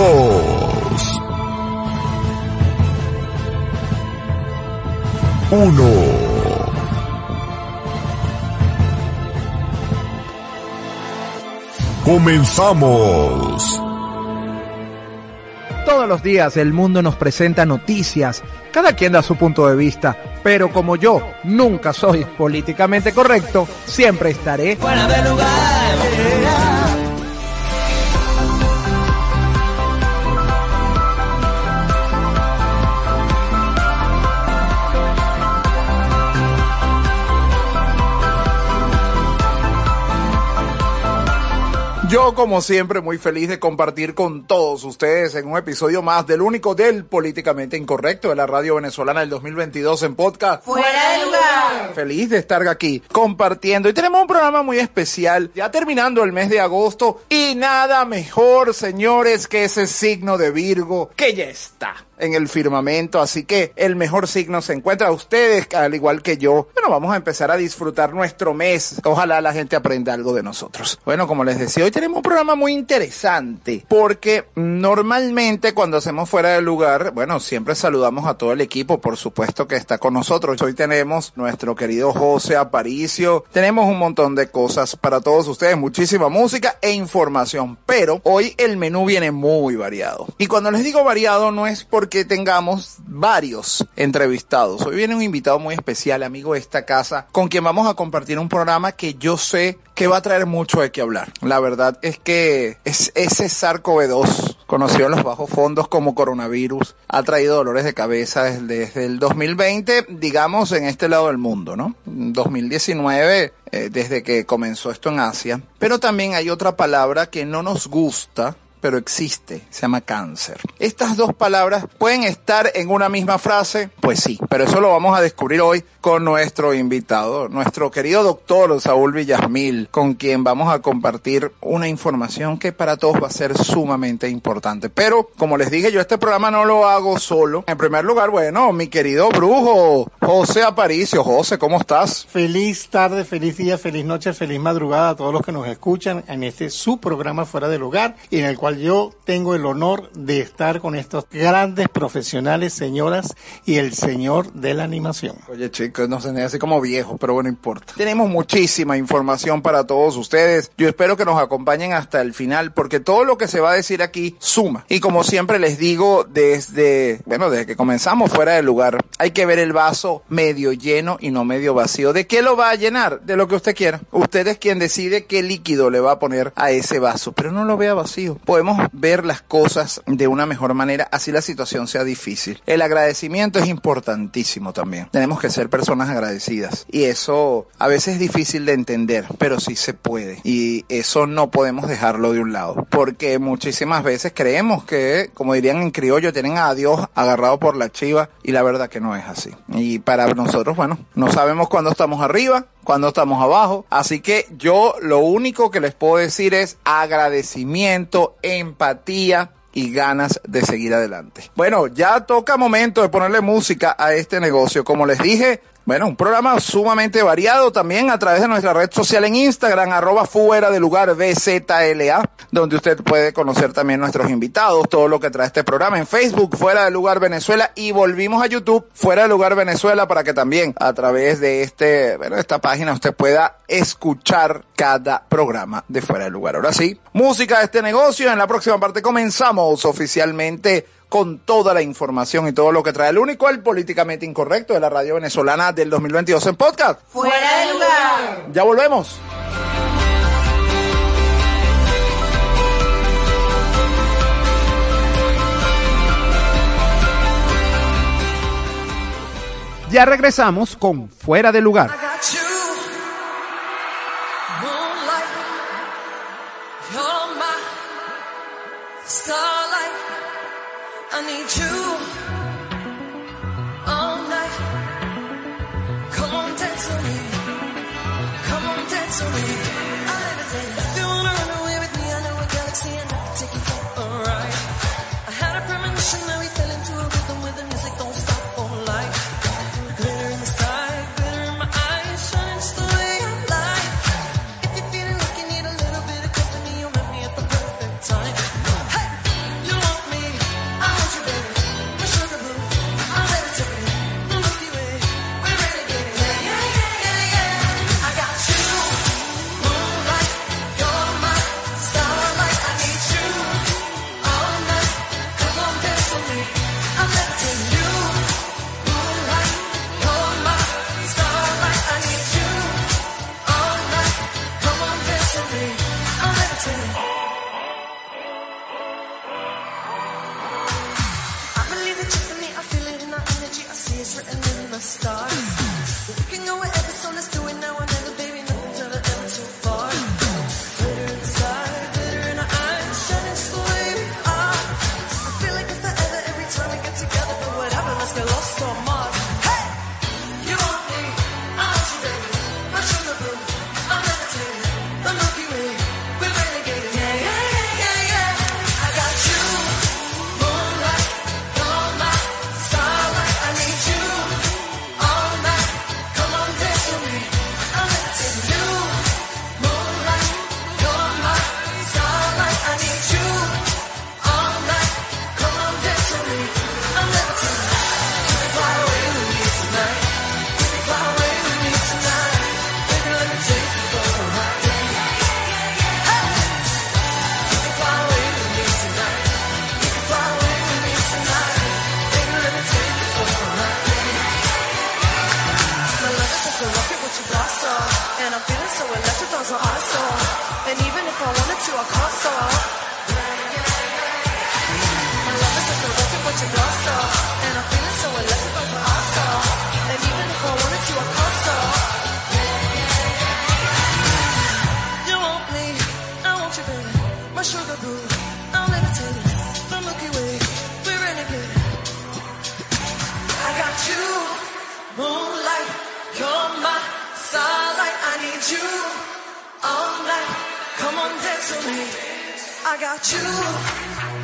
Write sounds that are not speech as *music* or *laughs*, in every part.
2 1 Comenzamos. Todos los días el mundo nos presenta noticias, cada quien da su punto de vista, pero como yo nunca soy *laughs* políticamente correcto, siempre estaré fuera de lugar. Yo, como siempre, muy feliz de compartir con todos ustedes en un episodio más del único del políticamente incorrecto de la radio venezolana del 2022 en podcast. ¡Fuera de lugar! Feliz de estar aquí compartiendo. Y tenemos un programa muy especial, ya terminando el mes de agosto. Y nada mejor, señores, que ese signo de Virgo que ya está en el firmamento, así que el mejor signo se encuentra a ustedes, al igual que yo. Bueno, vamos a empezar a disfrutar nuestro mes. Ojalá la gente aprenda algo de nosotros. Bueno, como les decía, hoy tenemos un programa muy interesante, porque normalmente cuando hacemos fuera del lugar, bueno, siempre saludamos a todo el equipo, por supuesto que está con nosotros. Hoy tenemos nuestro querido José Aparicio, tenemos un montón de cosas para todos ustedes, muchísima música e información, pero hoy el menú viene muy variado. Y cuando les digo variado no es porque que tengamos varios entrevistados. Hoy viene un invitado muy especial, amigo de esta casa, con quien vamos a compartir un programa que yo sé que va a traer mucho de qué hablar. La verdad es que es ese SARS-CoV-2, conocido en los bajos fondos como coronavirus, ha traído dolores de cabeza desde, el 2020, digamos, en este lado del mundo, ¿no? 2019 eh, desde que comenzó esto en Asia. Pero también hay otra palabra que no nos gusta, pero existe, se llama cáncer. Estas dos palabras pueden estar en una misma frase, pues sí, pero eso lo vamos a descubrir hoy con nuestro invitado, nuestro querido doctor Saúl Villasmil, con quien vamos a compartir una información que para todos va a ser sumamente importante. Pero, como les dije, yo este programa no lo hago solo. En primer lugar, bueno, mi querido brujo, José Aparicio. José, ¿cómo estás? Feliz tarde, feliz día, feliz noche, feliz madrugada a todos los que nos escuchan en este su programa Fuera del Hogar y en el cual yo tengo el honor de estar con estos grandes profesionales, señoras y el señor de la animación. Oye, chicos, no se así como viejos, pero bueno, importa. Tenemos muchísima información para todos ustedes. Yo espero que nos acompañen hasta el final, porque todo lo que se va a decir aquí suma. Y como siempre les digo, desde, bueno, desde que comenzamos fuera del lugar, hay que ver el vaso medio lleno y no medio vacío. ¿De qué lo va a llenar? De lo que usted quiera. Usted es quien decide qué líquido le va a poner a ese vaso, pero no lo vea vacío. Podemos ver las cosas de una mejor manera, así la situación sea difícil. El agradecimiento es importantísimo también. Tenemos que ser personas agradecidas. Y eso a veces es difícil de entender, pero sí se puede. Y eso no podemos dejarlo de un lado. Porque muchísimas veces creemos que, como dirían en criollo, tienen a Dios agarrado por la chiva y la verdad que no es así. Y para nosotros, bueno, no sabemos cuándo estamos arriba, cuando estamos abajo. Así que yo lo único que les puedo decir es agradecimiento, empatía y ganas de seguir adelante. Bueno, ya toca momento de ponerle música a este negocio. Como les dije, bueno, un programa sumamente variado también a través de nuestra red social en Instagram, arroba fuera de lugar BZLA, donde usted puede conocer también nuestros invitados, todo lo que trae este programa en Facebook, fuera de lugar Venezuela, y volvimos a YouTube, fuera de lugar Venezuela, para que también a través de este, bueno, esta página usted pueda escuchar cada programa de fuera de lugar. Ahora sí, música de este negocio. En la próxima parte comenzamos oficialmente con toda la información y todo lo que trae el único, el políticamente incorrecto de la radio venezolana del 2022 en podcast. Fuera de lugar. Ya volvemos. Ya regresamos con Fuera de lugar. you all night. Come on, dance with me. I got you,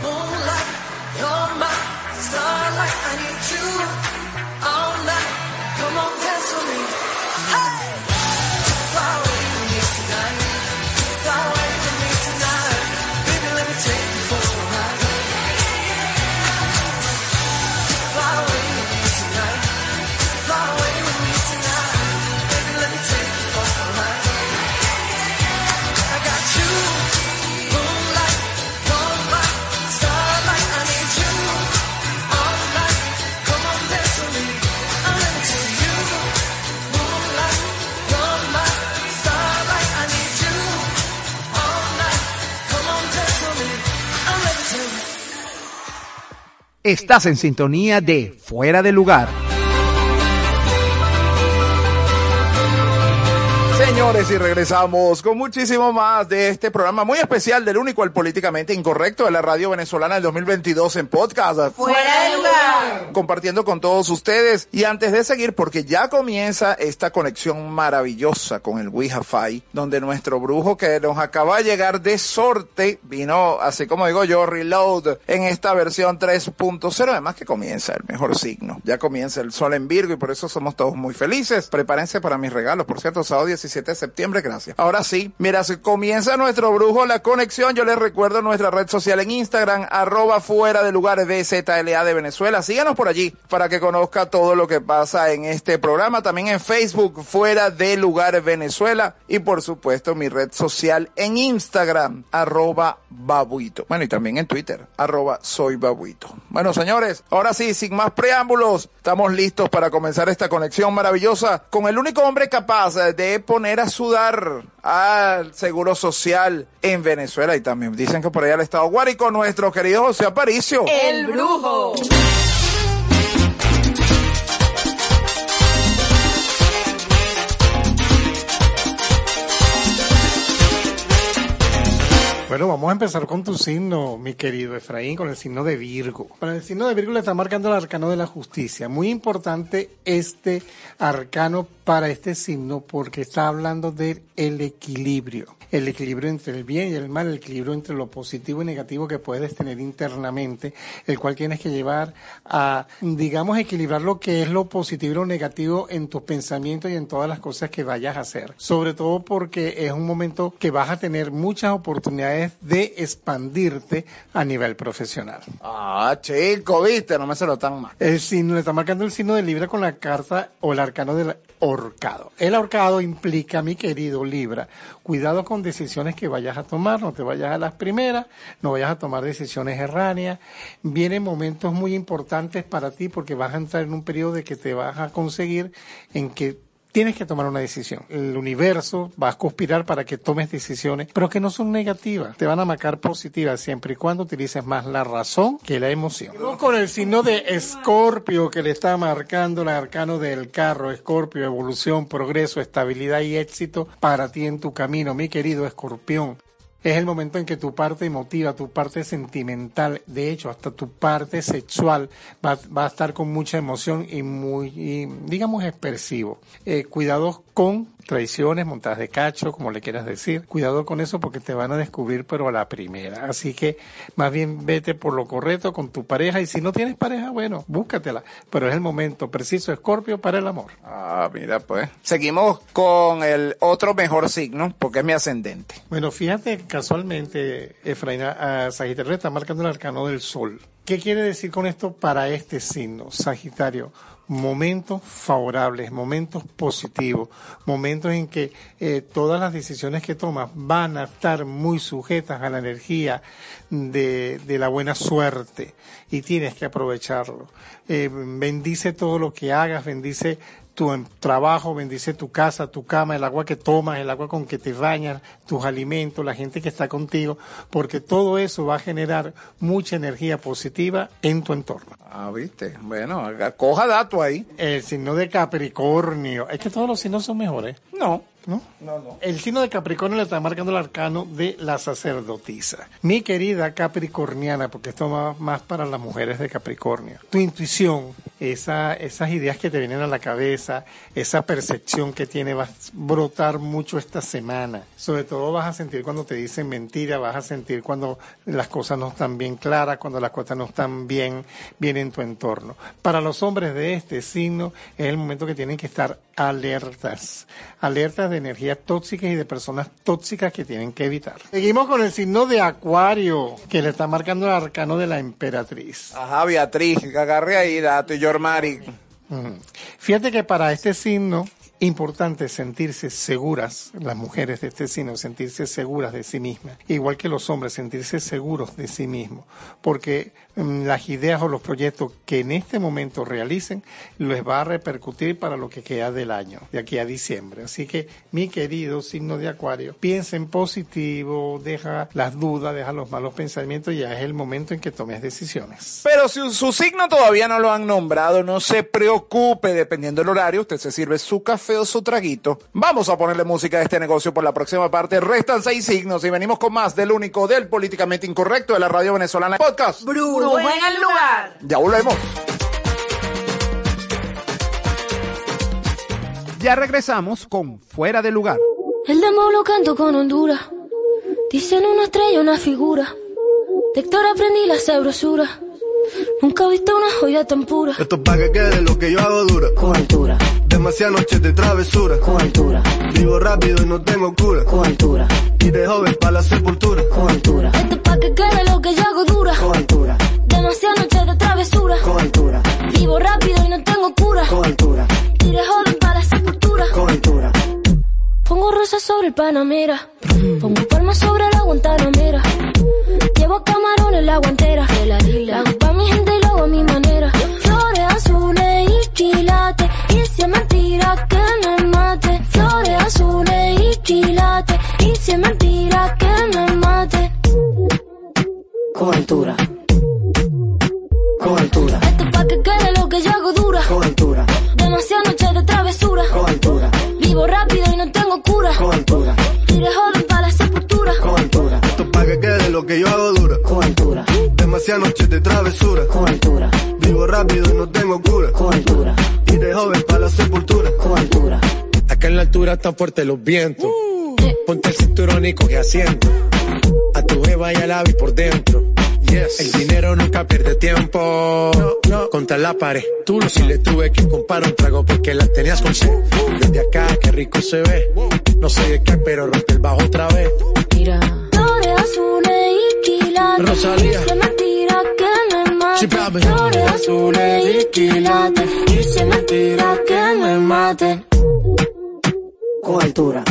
moonlight. You're my starlight. I need you all night. Come on, dance with me. Hey. Estás en sintonía de Fuera de lugar. señores, y regresamos con muchísimo más de este programa muy especial del único al políticamente incorrecto de la radio venezolana del 2022 en podcast. Fuera de lugar. Compartiendo con todos ustedes. Y antes de seguir, porque ya comienza esta conexión maravillosa con el Wi-Fi, donde nuestro brujo que nos acaba de llegar de sorte vino, así como digo yo, reload en esta versión 3.0. Además que comienza el mejor signo. Ya comienza el sol en Virgo y por eso somos todos muy felices. Prepárense para mis regalos. Por cierto, sábado 17 septiembre, gracias. Ahora sí, mira, se comienza nuestro brujo la conexión. Yo les recuerdo nuestra red social en Instagram, arroba fuera de lugares BZLA de Venezuela. Síganos por allí para que conozca todo lo que pasa en este programa. También en Facebook, fuera de lugares Venezuela. Y por supuesto, mi red social en Instagram, arroba babuito. Bueno, y también en Twitter, arroba soy babuito. Bueno, señores, ahora sí, sin más preámbulos, estamos listos para comenzar esta conexión maravillosa con el único hombre capaz de poner a sudar al Seguro Social en Venezuela y también dicen que por allá el Estado Guárico, nuestro querido José Aparicio. El brujo. Bueno, vamos a empezar con tu signo, mi querido Efraín, con el signo de Virgo. Para el signo de Virgo le está marcando el arcano de la justicia. Muy importante este arcano para este signo porque está hablando del el equilibrio. El equilibrio entre el bien y el mal, el equilibrio entre lo positivo y negativo que puedes tener internamente, el cual tienes que llevar a, digamos, equilibrar lo que es lo positivo y lo negativo en tus pensamientos y en todas las cosas que vayas a hacer. Sobre todo porque es un momento que vas a tener muchas oportunidades de expandirte a nivel profesional. Ah, chico, viste, no me se lo tan mal. El signo, le está marcando el signo de Libra con la carta o el arcano del ahorcado. El ahorcado implica, mi querido Libra, cuidado con decisiones que vayas a tomar, no te vayas a las primeras, no vayas a tomar decisiones erráneas. Vienen momentos muy importantes para ti porque vas a entrar en un periodo de que te vas a conseguir en que tienes que tomar una decisión. El universo va a conspirar para que tomes decisiones, pero que no son negativas, te van a marcar positivas siempre y cuando utilices más la razón que la emoción. Vamos con el signo de Escorpio que le está marcando el arcano del carro. Escorpio, evolución, progreso, estabilidad y éxito para ti en tu camino, mi querido escorpión. Es el momento en que tu parte emotiva, tu parte sentimental, de hecho, hasta tu parte sexual va, va a estar con mucha emoción y muy, digamos, expresivo. Eh, cuidados con traiciones, montadas de cacho, como le quieras decir. Cuidado con eso porque te van a descubrir, pero a la primera. Así que más bien vete por lo correcto con tu pareja y si no tienes pareja, bueno, búscatela. Pero es el momento preciso, Escorpio, para el amor. Ah, mira, pues. Seguimos con el otro mejor signo, porque es mi ascendente. Bueno, fíjate, casualmente, Efraín, a Sagitario está marcando el arcano del sol. ¿Qué quiere decir con esto para este signo, Sagitario? Momentos favorables, momentos positivos, momentos en que eh, todas las decisiones que tomas van a estar muy sujetas a la energía de, la buena suerte y tienes que aprovecharlo. Eh, bendice todo lo que hagas, bendice tu trabajo, bendice tu casa, tu cama, el agua que tomas, el agua con que te bañas, tus alimentos, la gente que está contigo, porque todo eso va a generar mucha energía positiva en tu entorno. Ah, viste. Bueno, coja dato ahí. El signo de Capricornio, es que todos los signos son mejores, No. ¿No? No, no. El signo de Capricornio le está marcando el arcano de la sacerdotisa. Mi querida Capricorniana, porque esto va más para las mujeres de Capricornio. Tu intuición, esa, esas ideas que te vienen a la cabeza, esa percepción que tiene, va a brotar mucho esta semana. Sobre todo vas a sentir cuando te dicen mentira, vas a sentir cuando las cosas no están bien claras, cuando las cosas no están bien, bien en tu entorno. Para los hombres de este signo es el momento que tienen que estar alertas, alertas de energías tóxicas y de personas tóxicas que tienen que evitar. Seguimos con el signo de Acuario, que le está marcando el arcano de la emperatriz. Ajá, Beatriz, que agarre ahí, dato, y Yormari. Fíjate que para este signo, importante sentirse seguras, las mujeres de este signo, sentirse seguras de sí mismas, igual que los hombres, sentirse seguros de sí mismos, porque las ideas o los proyectos que en este momento realicen les va a repercutir para lo que queda del año, de aquí a diciembre. Así que, mi querido signo de Acuario, piensa en positivo, deja las dudas, deja los malos pensamientos y ya es el momento en que tomes decisiones. Pero si su signo todavía no lo han nombrado, no se preocupe, dependiendo del horario, usted se sirve su café o su traguito. Vamos a ponerle música a este negocio por la próxima parte. Restan seis signos y venimos con más del único, del políticamente incorrecto de la radio venezolana podcast. En el lugar. Ya volvemos. Ya regresamos con Fuera de Lugar. El demo lo canto con Honduras. Dicen una estrella, una figura. De Héctor aprendí la sabrosura. Nunca he visto una joya tan pura. Esto es pa' que quede lo que yo hago dura. Con altura, Demasiadas noches de travesura. con altura, Vivo rápido y no tengo cura. con altura, Y de joven pa' la sepultura. con altura. Esto es pa' que quede lo que yo hago dura. Con altura, Pongo rosas sobre el Panamera. Pongo palmas sobre la Guantanamera. Llevo camarones la guantera. La hago pa' mi gente y lo hago a mi manera. Flores azules y quilates. Y si es mentira que me mate. Flores azules y quilates. Y si es mentira que me mate. Con altura. Con altura, Y no con altura, Tire joven para la sepultura. con altura. Esto es pa' que quede lo que yo hago dura. Con altura, Demasiadas noches de travesura. con altura, Vivo rápido y no tengo cura. con altura, Y de joven para la sepultura. con altura. Acá en la altura están fuertes los vientos. Ponte el cinturón y coge asiento. A tu jeva y al ave por dentro. Yes. El dinero nunca pierde tiempo. Contra la pared. Tú no si le tuve que comprar un trago porque la tenías con sed. Desde acá, qué rico se ve. No sé de qué, pero rompe el bajo otra vez. Mira, flores azules y quilates. Rosalía. Y se me tira que me mate. Flores azules y quilates. Y se me tira que me mate. Con altura.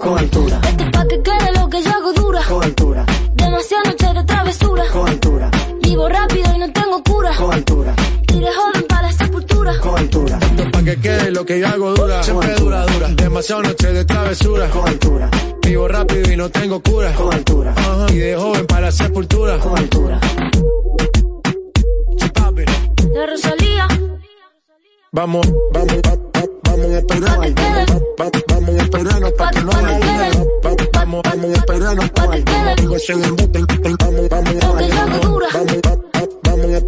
Con altura. Este pa' que quede lo que yo hago dura. Con altura. Demasiadas noches de travesura. Con altura. Vivo rápido y no tengo cura. Con altura. De joven para la sepultura. Con altura. Que quede lo que yo hago dura. Siempre dura, dura. Demasiado noche de travesura. Con altura. Vivo rápido y no tengo cura. Con altura. Ajá. Y de joven para la sepultura. Con altura. De Rosalía. Vamos, vamos, va- va- vamos a esperar. Vamos a esperarnos pa' que no haya Vamos, vamos a esperarnos Pa' que el- el- Vamos, vamos, vamos, va- va- vamos a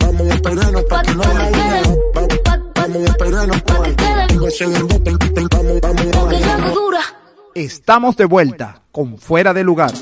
Vamos a esperarnos pa' Pa' que no haya Vamos Vamos, vamos. Estamos de vuelta con Fuera de Lugar.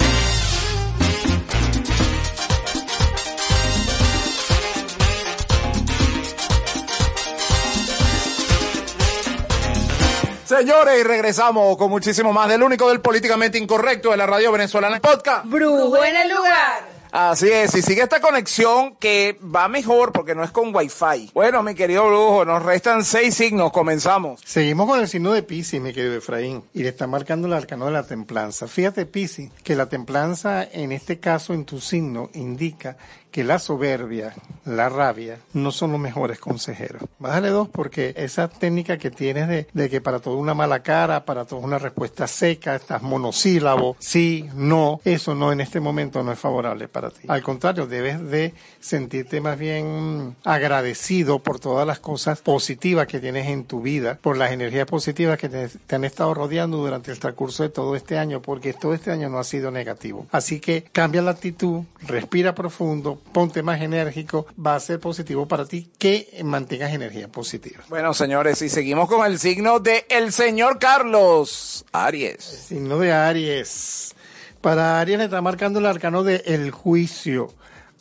Señores, y regresamos con muchísimo más del único del políticamente incorrecto de la radio venezolana podcast. Brujo en el lugar. Así es, y sigue esta conexión que va mejor porque no es con wifi. Bueno, mi querido Brujo, nos restan seis signos, comenzamos. Seguimos con el signo de Pisces, mi querido Efraín, y le está marcando el arcano de la templanza. Fíjate, Pisces, que la templanza, en este caso, en tu signo, indica que la soberbia, la rabia, no son los mejores consejeros. Bájale dos porque esa técnica que tienes de, de que para todo una mala cara, para todo una respuesta seca, estás monosílabo, sí, no, eso no en este momento no es favorable para ti. Al contrario, debes de sentirte más bien agradecido por todas las cosas positivas que tienes en tu vida, por las energías positivas que te, te han estado rodeando durante el transcurso de todo este año, porque todo este año no ha sido negativo. Así que cambia la actitud, respira profundo, ponte más enérgico, va a ser positivo para ti que mantengas energía positiva. Bueno, señores, y seguimos con el signo de el señor Carlos Aries. Signo de Aries. Para Aries le está marcando el arcano de el juicio.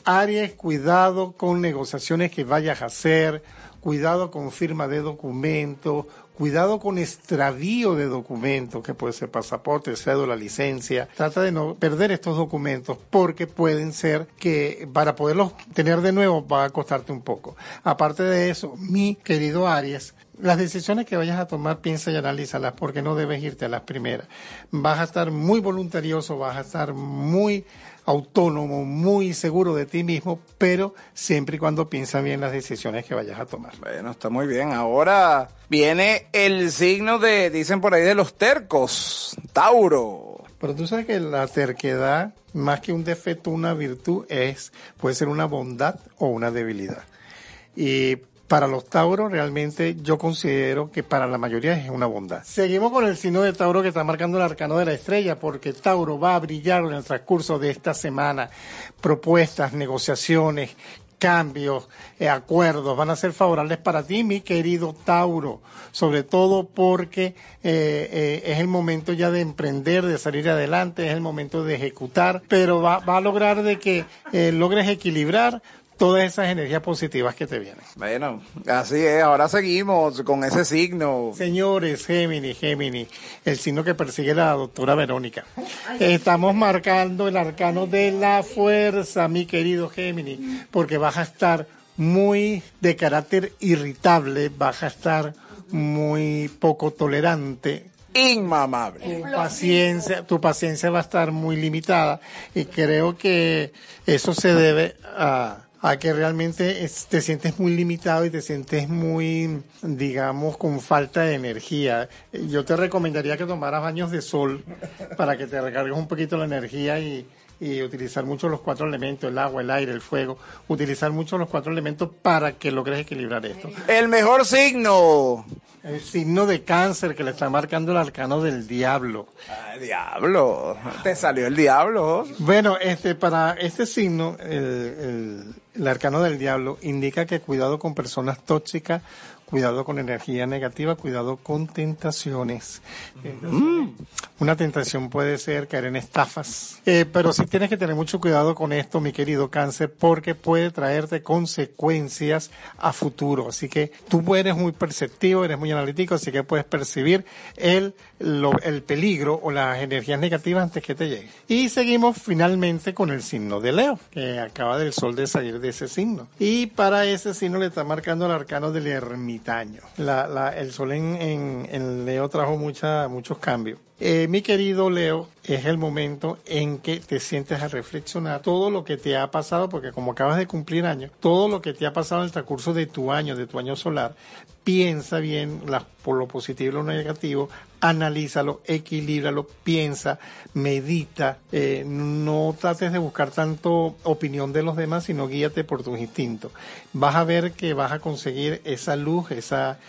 Aries, cuidado con negociaciones que vayas a hacer, cuidado con firma de documentos, cuidado con extravío de documentos, que puede ser pasaporte, cédula, licencia. Trata de no perder estos documentos porque pueden ser que para poderlos tener de nuevo va a costarte un poco. Aparte de eso, mi querido Aries, las decisiones que vayas a tomar, piensa y analízalas porque no debes irte a las primeras. Vas a estar muy voluntarioso, vas a estar muy autónomo, muy seguro de ti mismo, pero siempre y cuando piensa bien las decisiones que vayas a tomar. Bueno, está muy bien. Ahora viene el signo de, dicen por ahí, de los tercos. Tauro. Pero tú sabes que la terquedad, más que un defecto, una virtud, es, puede ser una bondad o una debilidad. Y para los Tauros realmente yo considero que para la mayoría es una bondad. Seguimos con el signo de Tauro que está marcando el arcano de la estrella porque Tauro va a brillar en el transcurso de esta semana. Propuestas, negociaciones, cambios, eh, acuerdos van a ser favorables para ti, mi querido Tauro, sobre todo porque eh, eh, es el momento ya de emprender, de salir adelante, es el momento de ejecutar, pero va, va a lograr de que eh, logres equilibrar todas esas energías positivas que te vienen. Bueno, así es. Ahora seguimos con ese signo. Señores, Géminis, Géminis, el signo que persigue la doctora Verónica. Estamos marcando el arcano de la fuerza, mi querido Géminis, porque vas a estar muy de carácter irritable, vas a estar muy poco tolerante, Inmamable. tu paciencia, tu paciencia va a estar muy limitada y creo que eso se debe a, a que realmente es- te sientes muy limitado y te sientes muy, digamos, con falta de energía. Yo te recomendaría que tomaras baños de sol para que te recargues un poquito la energía y, y utilizar mucho los cuatro elementos, el agua, el aire, el fuego, utilizar mucho los cuatro elementos para que logres equilibrar esto. El mejor signo. El signo de cáncer que le está marcando el arcano del diablo. Ay, diablo. Te salió el diablo. Bueno, este, para este signo, el, el- el arcano del diablo indica que cuidado con personas tóxicas, cuidado con energía negativa, cuidado con tentaciones. Entonces, Una tentación puede ser caer en estafas. Eh, pero sí tienes que tener mucho cuidado con esto, mi querido cáncer, porque puede traerte consecuencias a futuro. Así que tú eres muy perceptivo, eres muy analítico, así que puedes percibir el, lo- el peligro o las energías negativas antes que te lleguen. Y seguimos finalmente con el signo de Leo, que acaba del sol de salir de ese signo. Y para ese signo le está marcando el arcano del ermitaño. La, la- el sol en, en, Leo trajo mucha, muchos cambios. Eh, mi querido Leo, es el momento en que te sientes a reflexionar todo lo que te ha pasado, porque como acabas de cumplir años, todo lo que te ha pasado en el transcurso de tu año, de tu año solar, piensa bien por lo positivo y lo negativo, analízalo, equilíbralo, piensa, medita, eh, no trates de buscar tanto opinión de los demás, sino guíate por tus instintos. Vas a ver que vas a conseguir esa luz, esa,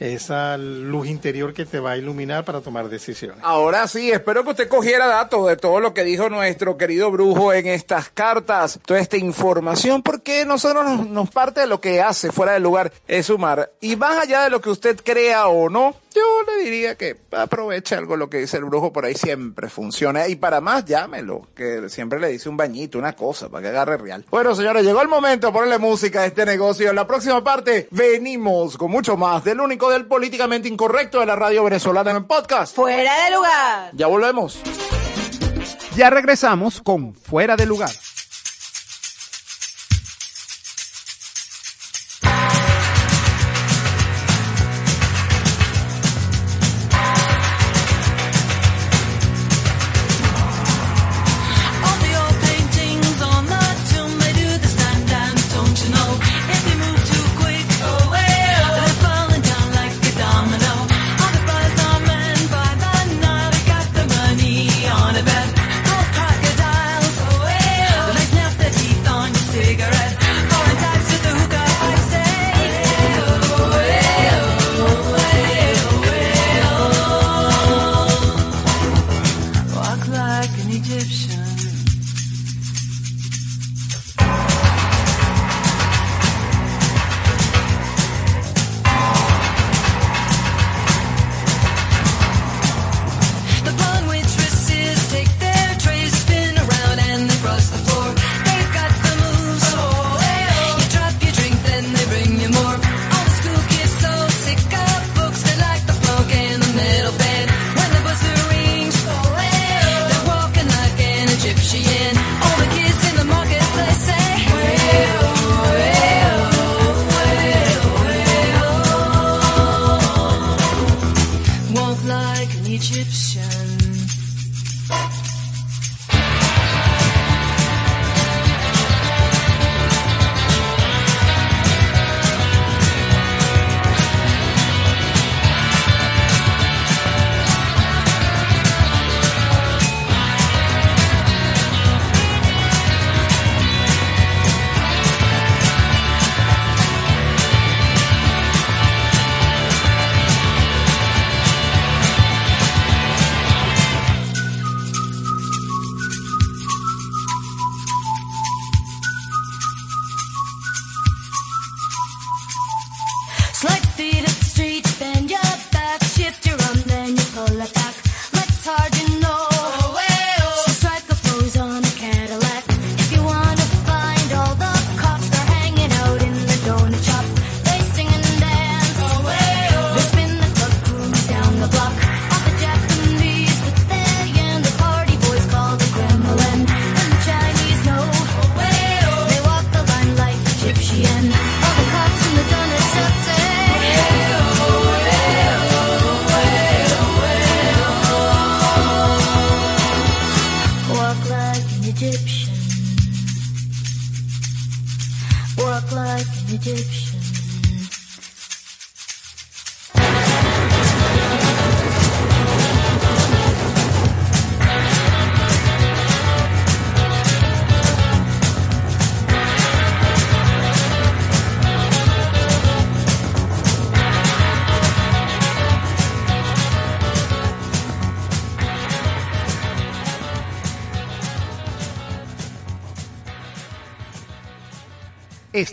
esa luz interior que te va a iluminar para tomar decisiones. Ahora sí, espero que usted cogiera datos de todo lo que dijo nuestro querido brujo en estas cartas, toda esta información, porque nosotros nos, parte de lo que hace fuera del lugar es sumar. Y más allá de lo que usted crea o no, yo le diría que aproveche algo lo que dice el brujo por ahí siempre funciona. Y para más, llámelo, que siempre le dice un bañito, una cosa, para que agarre real. Bueno, señores, llegó el momento de ponerle música a este negocio. En la próxima parte venimos con mucho más del único del políticamente incorrecto de la radio venezolana en el podcast. Fuera de lugar. Ya volvemos. Ya regresamos con Fuera de Lugar.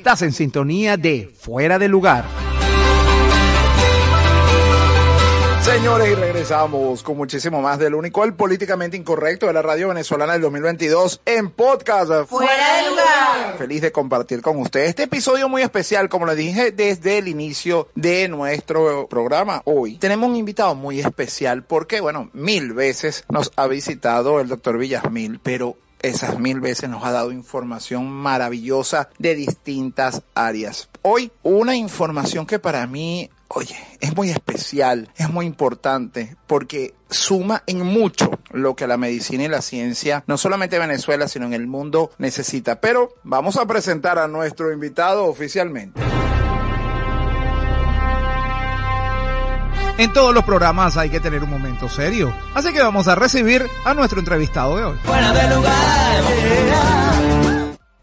Estás en sintonía de Fuera de Lugar. Señores, y regresamos con muchísimo más del único, el políticamente incorrecto de la radio venezolana del 2022 en podcast. Fuera de lugar. Feliz de compartir con ustedes este episodio muy especial, como les dije desde el inicio de nuestro programa hoy. Tenemos un invitado muy especial porque, bueno, mil veces nos ha visitado el doctor Villasmil, pero esas mil veces nos ha dado información maravillosa de distintas áreas. Hoy, una información que para mí, oye, es muy especial, es muy importante, porque suma en mucho lo que la medicina y la ciencia, no solamente en Venezuela, sino en el mundo necesita. Pero vamos a presentar a nuestro invitado oficialmente. En todos los programas hay que tener un momento serio, así que vamos a recibir a nuestro entrevistado de hoy. Fuera de lugar.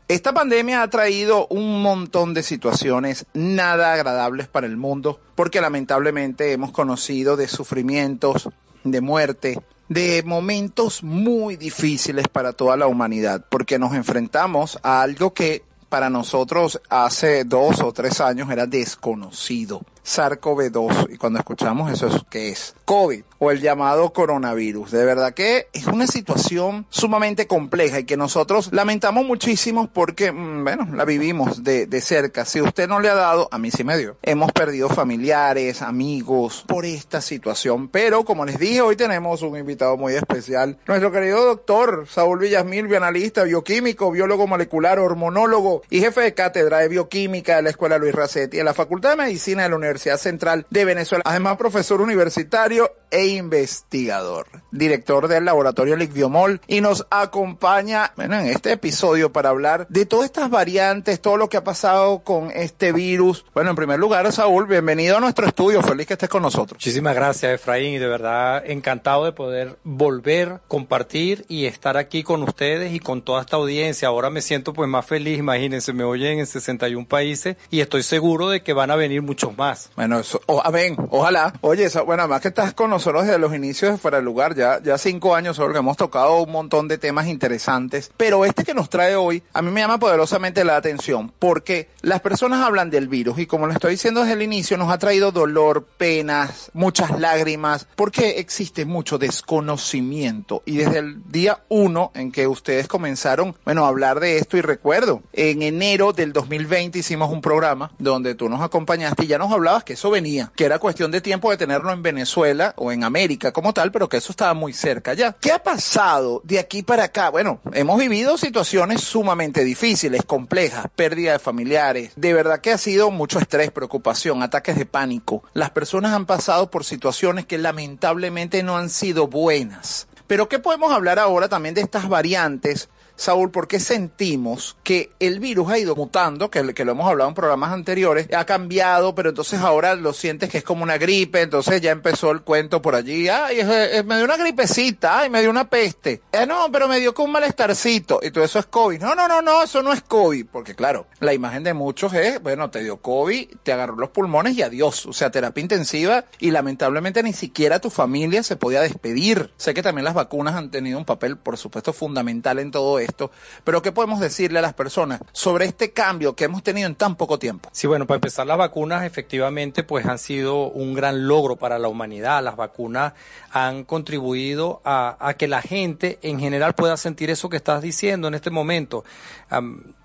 Esta pandemia ha traído un montón de situaciones nada agradables para el mundo, porque lamentablemente hemos conocido de sufrimientos, de muerte, de momentos muy difíciles para toda la humanidad, porque nos enfrentamos a algo que para nosotros hace dos o tres años era desconocido. SARS-CoV-2. Y cuando escuchamos eso, ¿qué es? COVID o el llamado coronavirus. De verdad que es una situación sumamente compleja y que nosotros lamentamos muchísimo porque, mm, bueno, la vivimos de, de cerca. Si usted no le ha dado, a mí sí me dio. Hemos perdido familiares, amigos por esta situación. Pero como les dije, hoy tenemos un invitado muy especial. Nuestro querido doctor Saúl Villasmil, bioanalista, bioquímico, biólogo molecular, hormonólogo y jefe de cátedra de bioquímica de la Escuela Luis Racetti en la Facultad de Medicina de la Universidad Central de Venezuela. Además, profesor universitario e investigador, director del laboratorio Licbiomol y nos acompaña bueno, en este episodio para hablar de todas estas variantes, todo lo que ha pasado con este virus. Bueno, en primer lugar, Saúl, bienvenido a nuestro estudio, feliz que estés con nosotros. Muchísimas gracias, Efraín, y de verdad encantado de poder volver, compartir y estar aquí con ustedes y con toda esta audiencia. Ahora me siento pues más feliz, imagínense, me oyen en 61 países y estoy seguro de que van a venir muchos más. Bueno, eso, o, amén, ojalá. Oye, eso, bueno, además que estás con nosotros desde los inicios de Fuera del Lugar, ya, ya cinco años solo que hemos tocado un montón de temas interesantes, pero este que nos trae hoy, a mí me llama poderosamente la atención, porque las personas hablan del virus y como lo estoy diciendo desde el inicio, nos ha traído dolor, penas, muchas lágrimas, porque existe mucho desconocimiento. Y desde el día uno en que ustedes comenzaron, bueno, a hablar de esto y recuerdo, en enero del 2020 hicimos un programa donde tú nos acompañaste y ya nos hablabas que eso venía, que era cuestión de tiempo de tenerlo en Venezuela o en América como tal, pero que eso estaba muy cerca ya. ¿Qué ha pasado de aquí para acá? Bueno, hemos vivido situaciones sumamente difíciles, complejas, pérdida de familiares, de verdad que ha sido mucho estrés, preocupación, ataques de pánico. Las personas han pasado por situaciones que lamentablemente no han sido buenas. Pero ¿qué podemos hablar ahora también de estas variantes Saúl, ¿por qué sentimos que el virus ha ido mutando, que, lo hemos hablado en programas anteriores, ha cambiado, pero entonces ahora lo sientes que es como una gripe, entonces ya empezó el cuento por allí, ay, me dio una gripecita, ay, me dio una peste, eh, no, pero me dio con un malestarcito, y todo eso es COVID, no, no, no, no, eso no es COVID, porque claro, la imagen de muchos es, bueno, te dio COVID, te agarró los pulmones y adiós, o sea, terapia intensiva, y lamentablemente ni siquiera tu familia se podía despedir. Sé que también las vacunas han tenido un papel, por supuesto, fundamental en todo esto esto, pero ¿qué podemos decirle a las personas sobre este cambio que hemos tenido en tan poco tiempo? Sí, bueno, para empezar, las vacunas efectivamente pues han sido un gran logro para la humanidad. Las vacunas han contribuido a, que la gente en general pueda sentir eso que estás diciendo en este momento,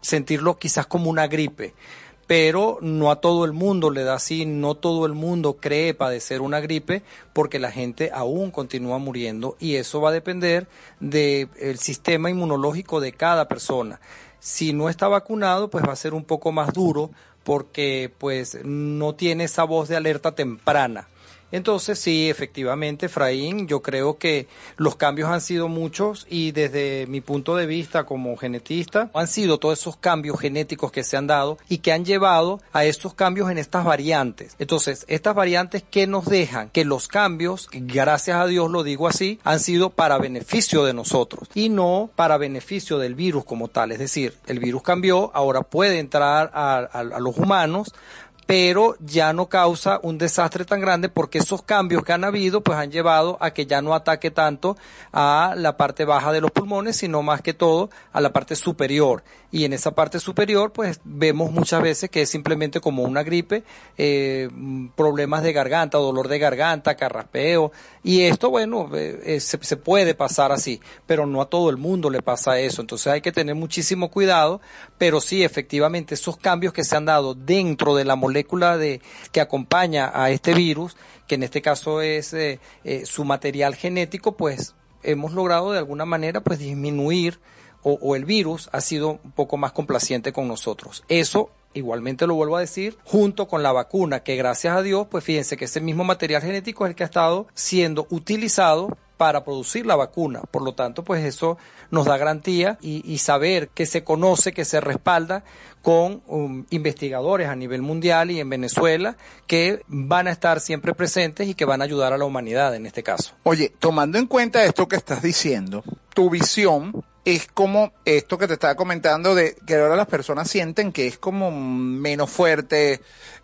sentirlo quizás como una gripe pero no a todo el mundo le da así, no todo el mundo cree padecer una gripe porque la gente aún continúa muriendo y eso va a depender del sistema inmunológico de cada persona. Si no está vacunado, pues va a ser un poco más duro porque pues no tiene esa voz de alerta temprana. Entonces, sí, efectivamente, Efraín, yo creo que los cambios han sido muchos y desde mi punto de vista como genetista, han sido todos esos cambios genéticos que se han dado y que han llevado a estos cambios en estas variantes. Entonces, estas variantes que nos dejan que los cambios, gracias a Dios lo digo así, han sido para beneficio de nosotros y no para beneficio del virus como tal. Es decir, el virus cambió, ahora puede entrar a los humanos pero ya no causa un desastre tan grande porque esos cambios que han habido pues han llevado a que ya no ataque tanto a la parte baja de los pulmones, sino más que todo a la parte superior. Y en esa parte superior pues vemos muchas veces que es simplemente como una gripe, eh, problemas de garganta, dolor de garganta, carraspeo. Y esto, bueno, eh, se, se puede pasar así, pero no a todo el mundo le pasa eso. Entonces hay que tener muchísimo cuidado, pero sí, efectivamente, esos cambios que se han dado dentro de la molécula de, que acompaña a este virus, que en este caso es eh, eh, su material genético, pues hemos logrado de alguna manera pues disminuir o, o el virus ha sido un poco más complaciente con nosotros. Eso Igualmente lo vuelvo a decir, junto con la vacuna, que gracias a Dios, pues fíjense que ese mismo material genético es el que ha estado siendo utilizado para producir la vacuna. Por lo tanto, pues eso nos da garantía y, y saber que se conoce, que se respalda con um, investigadores a nivel mundial y en Venezuela que van a estar siempre presentes y que van a ayudar a la humanidad en este caso. Oye, tomando en cuenta esto que estás diciendo, tu visión es como esto que te estaba comentando de que ahora las personas sienten que es como menos fuerte,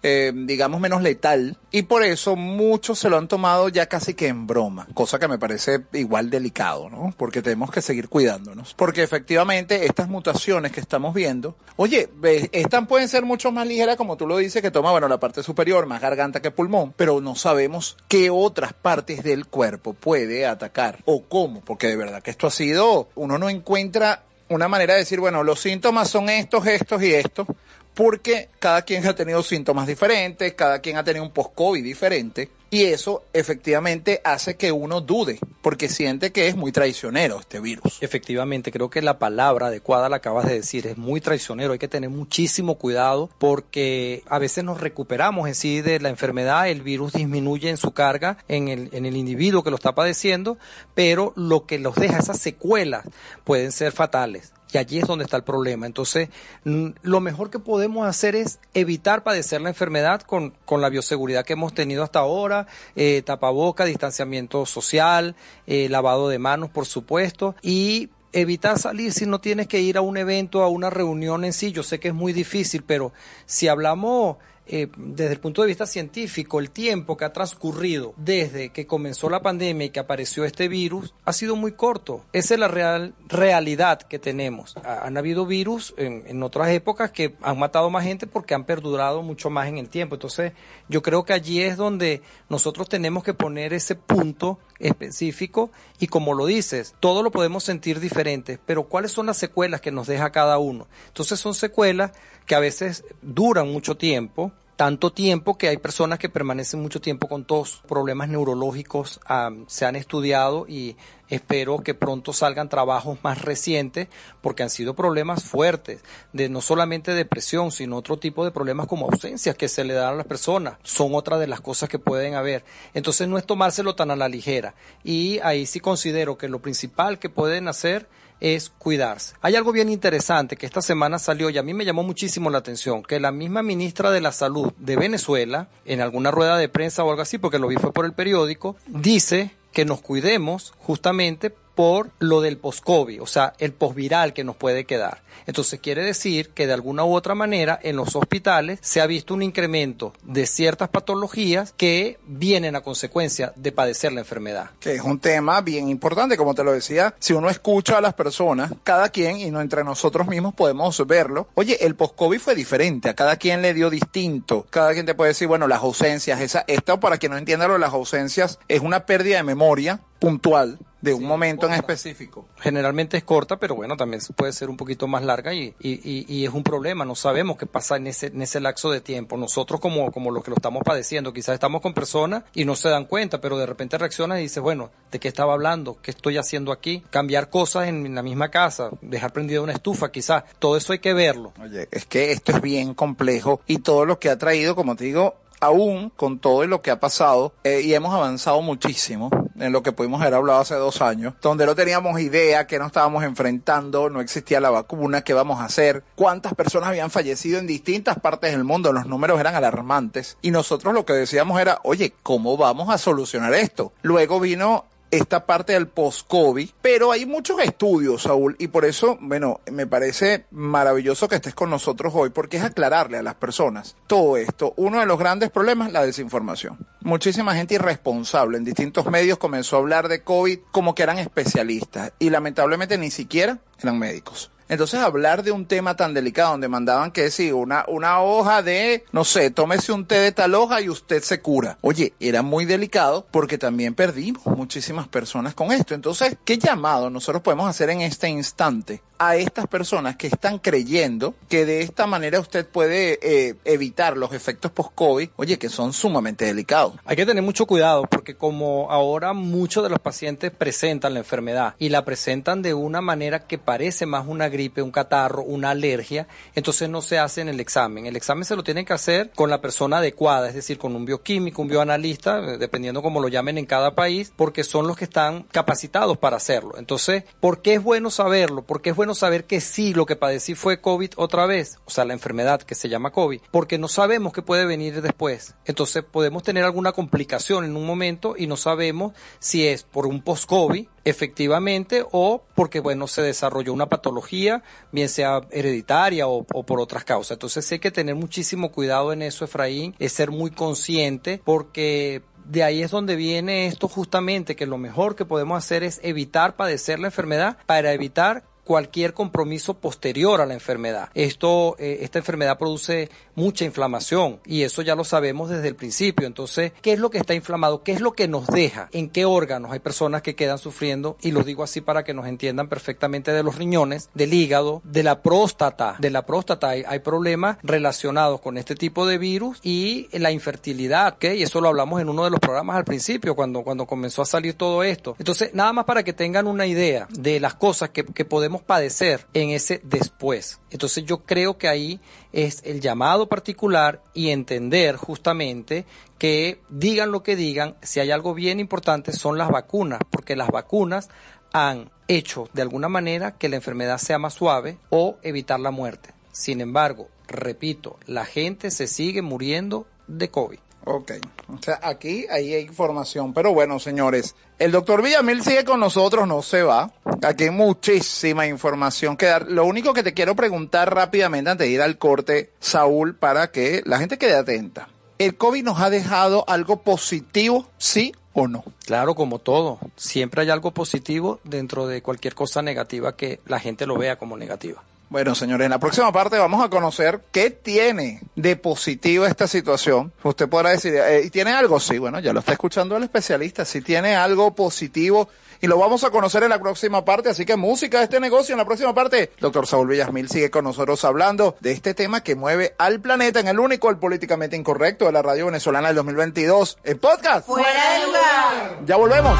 eh, digamos menos letal, y por eso muchos se lo han tomado ya casi que en broma, cosa que me parece igual delicado, ¿no? Porque tenemos que seguir cuidándonos. Porque efectivamente estas mutaciones que estamos viendo, oye, estas pueden ser mucho más ligeras, como tú lo dices, que toma, bueno, la parte superior, más garganta que pulmón, pero no sabemos qué otras partes del cuerpo puede atacar o cómo, porque de verdad que esto ha sido, uno no encuentra una manera de decir, bueno, los síntomas son estos, estos y estos, porque cada quien ha tenido síntomas diferentes, cada quien ha tenido un post-COVID diferente, y eso efectivamente hace que uno dude, porque siente que es muy traicionero este virus. Efectivamente, creo que la palabra adecuada la acabas de decir, es muy traicionero, hay que tener muchísimo cuidado porque a veces nos recuperamos en sí de la enfermedad, el virus disminuye en su carga en el, individuo que lo está padeciendo, pero lo que los deja, esas secuelas, pueden ser fatales. Allí es donde está el problema. Entonces, lo mejor que podemos hacer es evitar padecer la enfermedad con, con la bioseguridad que hemos tenido hasta ahora, eh, tapaboca, distanciamiento social, eh, lavado de manos, por supuesto, y evitar salir si no tienes que ir a un evento, a una reunión en sí. Yo sé que es muy difícil, pero si hablamos eh, desde el punto de vista científico, el tiempo que ha transcurrido desde que comenzó la pandemia y que apareció este virus ha sido muy corto. Esa es la real, realidad que tenemos. Ha- han habido virus en, en otras épocas que han matado más gente porque han perdurado mucho más en el tiempo. Entonces, yo creo que allí es donde nosotros tenemos que poner ese punto específico y como lo dices, todo lo podemos sentir diferente, pero ¿cuáles son las secuelas que nos deja cada uno? Entonces son secuelas que a veces duran mucho tiempo, tanto tiempo que hay personas que permanecen mucho tiempo con tos, problemas neurológicos ah, se han estudiado y espero que pronto salgan trabajos más recientes porque han sido problemas fuertes de no solamente depresión sino otro tipo de problemas como ausencias que se le dan a las personas. Son otra de las cosas que pueden haber. Entonces no es tomárselo tan a la ligera. Y ahí sí considero que lo principal que pueden hacer es cuidarse. Hay algo bien interesante que esta semana salió y a mí me llamó muchísimo la atención, que la misma ministra de la Salud de Venezuela, en alguna rueda de prensa o algo así, porque lo vi fue por el periódico, dice que nos cuidemos justamente por lo del post-COVID, o sea, el postviral que nos puede quedar. Entonces quiere decir que de alguna u otra manera en los hospitales se ha visto un incremento de ciertas patologías que vienen a consecuencia de padecer la enfermedad. Que es un tema bien importante, como te lo decía, si uno escucha a las personas, cada quien, y no entre nosotros mismos podemos verlo, oye, el post-COVID fue diferente, a cada quien le dio distinto, cada quien te puede decir, bueno, las ausencias, esa, esto para quien no entienda lo de las ausencias, es una pérdida de memoria puntual de un momento en específico. Generalmente es corta, pero bueno, también puede ser un poquito más larga y, y, y, y es un problema. No sabemos qué pasa en ese, en ese lapso de tiempo. Nosotros como, como los que lo estamos padeciendo, quizás estamos con personas y no se dan cuenta, pero de repente reaccionas y dices, bueno, ¿de qué estaba hablando? ¿Qué estoy haciendo aquí? Cambiar cosas en la misma casa, dejar prendida una estufa, quizás. Todo eso hay que verlo. Oye, es que esto es bien complejo y todo lo que ha traído, como te digo, aún con todo lo que ha pasado, eh, y hemos avanzado muchísimo en lo que pudimos haber hablado hace dos años, donde no teníamos idea que nos estábamos enfrentando, no existía la vacuna, qué vamos a hacer, cuántas personas habían fallecido en distintas partes del mundo, los números eran alarmantes, y nosotros lo que decíamos era, oye, ¿cómo vamos a solucionar esto? Luego vino esta parte del post-COVID, pero hay muchos estudios, Saúl, y por eso, bueno, me parece maravilloso que estés con nosotros hoy, porque es aclararle a las personas todo esto. Uno de los grandes problemas, la desinformación. Muchísima gente irresponsable en distintos medios comenzó a hablar de COVID como que eran especialistas y lamentablemente ni siquiera eran médicos. Entonces hablar de un tema tan delicado donde mandaban que sí, una, una hoja de, no sé, tómese un té de tal hoja y usted se cura. Oye, era muy delicado porque también perdimos muchísimas personas con esto. Entonces, ¿qué llamado nosotros podemos hacer en este instante a estas personas que están creyendo que de esta manera usted puede eh, evitar los efectos post-COVID? Oye, que son sumamente delicados. Hay que tener mucho cuidado porque como ahora muchos de los pacientes presentan la enfermedad y la presentan de una manera que parece más una gripe, un catarro, una alergia, entonces no se hace en el examen. El examen se lo tienen que hacer con la persona adecuada, es decir, con un bioquímico, un bioanalista, eh, dependiendo cómo lo llamen en cada país, porque son los que están capacitados para hacerlo. Entonces, ¿por qué es bueno saberlo? Porque es bueno saber que sí, lo que padecí fue COVID otra vez, o sea, la enfermedad que se llama COVID, porque no sabemos qué puede venir después. Entonces, podemos tener alguna complicación en un momento y no sabemos si es por un post-COVID efectivamente o porque bueno se desarrolló una patología bien sea hereditaria o, por otras causas. Entonces hay que tener muchísimo cuidado en eso Efraín es ser muy consciente porque de ahí es donde viene esto justamente que lo mejor que podemos hacer es evitar padecer la enfermedad para evitar cualquier compromiso posterior a la enfermedad. Esto, eh, esta enfermedad produce mucha inflamación y eso ya lo sabemos desde el principio. Entonces, ¿qué es lo que está inflamado? ¿Qué es lo que nos deja? ¿En qué órganos? Hay personas que quedan sufriendo y lo digo así para que nos entiendan perfectamente de los riñones, del hígado, de la próstata. De la próstata hay, problemas relacionados con este tipo de virus y la infertilidad, ¿ok? Y eso lo hablamos en uno de los programas al principio cuando, cuando comenzó a salir todo esto. Entonces, nada más para que tengan una idea de las cosas que, que podemos padecer en ese después. Entonces yo creo que ahí es el llamado particular y entender justamente que digan lo que digan, si hay algo bien importante son las vacunas, porque las vacunas han hecho de alguna manera que la enfermedad sea más suave o evitar la muerte. Sin embargo, repito, la gente se sigue muriendo de COVID. Ok, o sea, aquí hay información, pero bueno, señores, el doctor Villamil sigue con nosotros, no se va. Aquí hay muchísima información que dar. Lo único que te quiero preguntar rápidamente antes de ir al corte, Saúl, para que la gente quede atenta. ¿El COVID nos ha dejado algo positivo, sí o no? Claro, como todo. Siempre hay algo positivo dentro de cualquier cosa negativa que la gente lo vea como negativa. Bueno, señores, en la próxima parte vamos a conocer qué tiene de positivo esta situación. Usted podrá decir, eh, ¿tiene algo? Sí, bueno, ya lo está escuchando el especialista. Si tiene algo positivo y lo vamos a conocer en la próxima parte. Así que música de este negocio en la próxima parte. Doctor Saúl Villasmil sigue con nosotros hablando de este tema que mueve al planeta en el único, el políticamente incorrecto de la radio venezolana del 2022. El podcast. Fuera de lugar. Ya volvemos.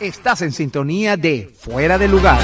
Estás en sintonía de Fuera de Lugar.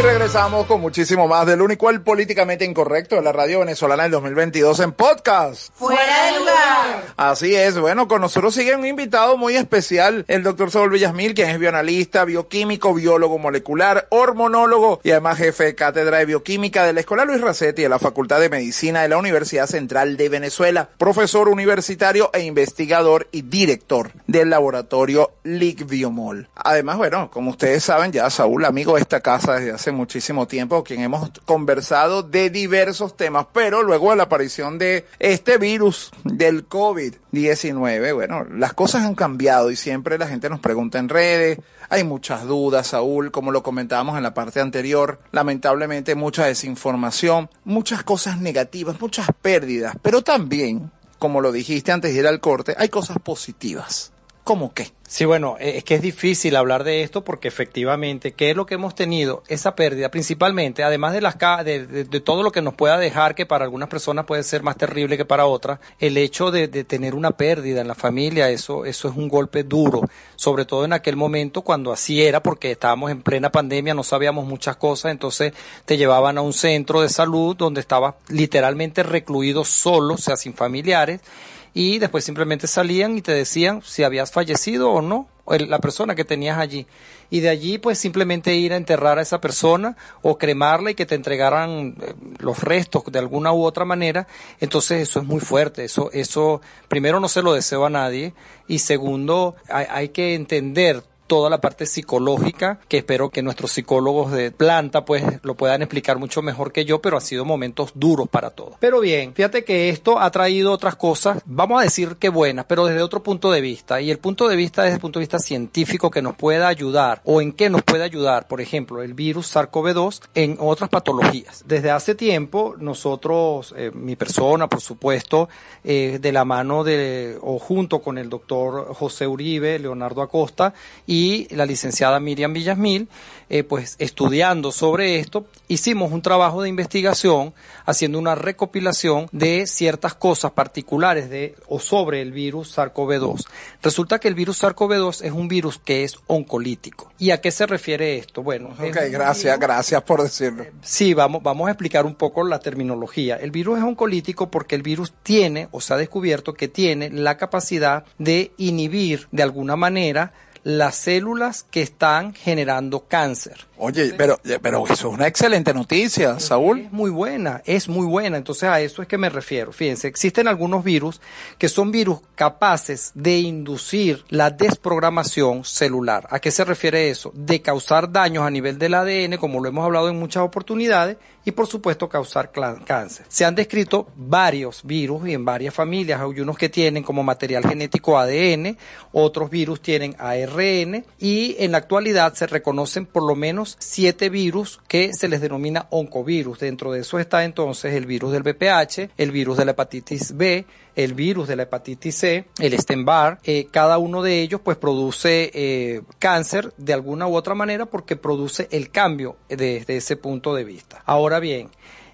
Y regresamos con muchísimo más del único, el políticamente incorrecto de la radio venezolana del 2022 en podcast. Fuera de lugar. Así es, bueno, con nosotros sigue un invitado muy especial, el doctor Saúl Villasmil, quien es bioanalista, bioquímico, biólogo molecular, hormonólogo y además jefe de cátedra de bioquímica de la Escuela Luis Racetti de la Facultad de Medicina de la Universidad Central de Venezuela, profesor universitario e investigador y director del laboratorio LIC Biomol. Además, bueno, como ustedes saben, ya Saúl, amigo de esta casa desde hace muchísimo tiempo, quien hemos conversado de diversos temas, pero luego de la aparición de este virus del COVID-19, bueno, las cosas han cambiado y siempre la gente nos pregunta en redes, hay muchas dudas, Saúl, como lo comentábamos en la parte anterior, lamentablemente mucha desinformación, muchas cosas negativas, muchas pérdidas, pero también, como lo dijiste antes de ir al corte, hay cosas positivas. ¿Cómo qué? Sí, bueno, eh, es que es difícil hablar de esto porque efectivamente, ¿qué es lo que hemos tenido? Esa pérdida, principalmente, además de las de, de- de todo lo que nos pueda dejar, que para algunas personas puede ser más terrible que para otras, el hecho de, de tener una pérdida en la familia, eso, eso es un golpe duro, sobre todo en aquel momento cuando así era, porque estábamos en plena pandemia, no sabíamos muchas cosas, entonces te llevaban a un centro de salud donde estabas literalmente recluido solo, o sea, sin familiares, y después simplemente salían y te decían si habías fallecido o no, la persona que tenías allí. Y de allí pues simplemente ir a enterrar a esa persona o cremarla y que te entregaran eh, los restos de alguna u otra manera. Entonces eso es muy fuerte, eso, eso primero no se lo deseo a nadie y segundo hay, hay que entender toda la parte psicológica, que espero que nuestros psicólogos de planta pues lo puedan explicar mucho mejor que yo, pero han sido momentos duros para todos. Pero bien, fíjate que esto ha traído otras cosas, vamos a decir que buenas, pero desde otro punto de vista, y el punto de vista desde el punto de vista científico que nos pueda ayudar, o en qué nos puede ayudar, por ejemplo, el virus SARS-CoV-2 en otras patologías. Desde hace tiempo, nosotros, eh, mi persona, por supuesto, eh, de la mano de, o junto con el doctor José Uribe, Leonardo Acosta y la licenciada Miriam Villasmil, eh, pues estudiando sobre esto, hicimos un trabajo de investigación haciendo una recopilación de ciertas cosas particulares de o sobre el virus SARS-CoV-2. Resulta que el virus SARS-CoV-2 es un virus que es oncolítico. ¿Y a qué se refiere esto? Bueno, Ok, gracias, gracias por decirlo. Sí, vamos, vamos a explicar un poco la terminología. El virus es oncolítico porque el virus tiene, o se ha descubierto que tiene la capacidad de inhibir de alguna manera las células que están generando cáncer. Oye, pero, pero eso es una excelente noticia, Saúl. Es muy buena, es muy buena. Entonces a eso es que me refiero. Fíjense, existen algunos virus que son virus capaces de inducir la desprogramación celular. ¿A qué se refiere eso? De causar daños a nivel del ADN, como lo hemos hablado en muchas oportunidades, y por supuesto causar cáncer. Se han descrito varios virus y en varias familias. Hay unos que tienen como material genético ADN, otros virus tienen ARN y en la actualidad se reconocen por lo menos siete virus que se les denomina oncovirus. Dentro de eso está entonces el virus del VPH, el virus de la hepatitis B, el virus de la hepatitis C, el Epstein-Barr, eh, cada uno de ellos pues produce eh, cáncer de alguna u otra manera porque produce el cambio desde ese punto de vista. Ahora bien,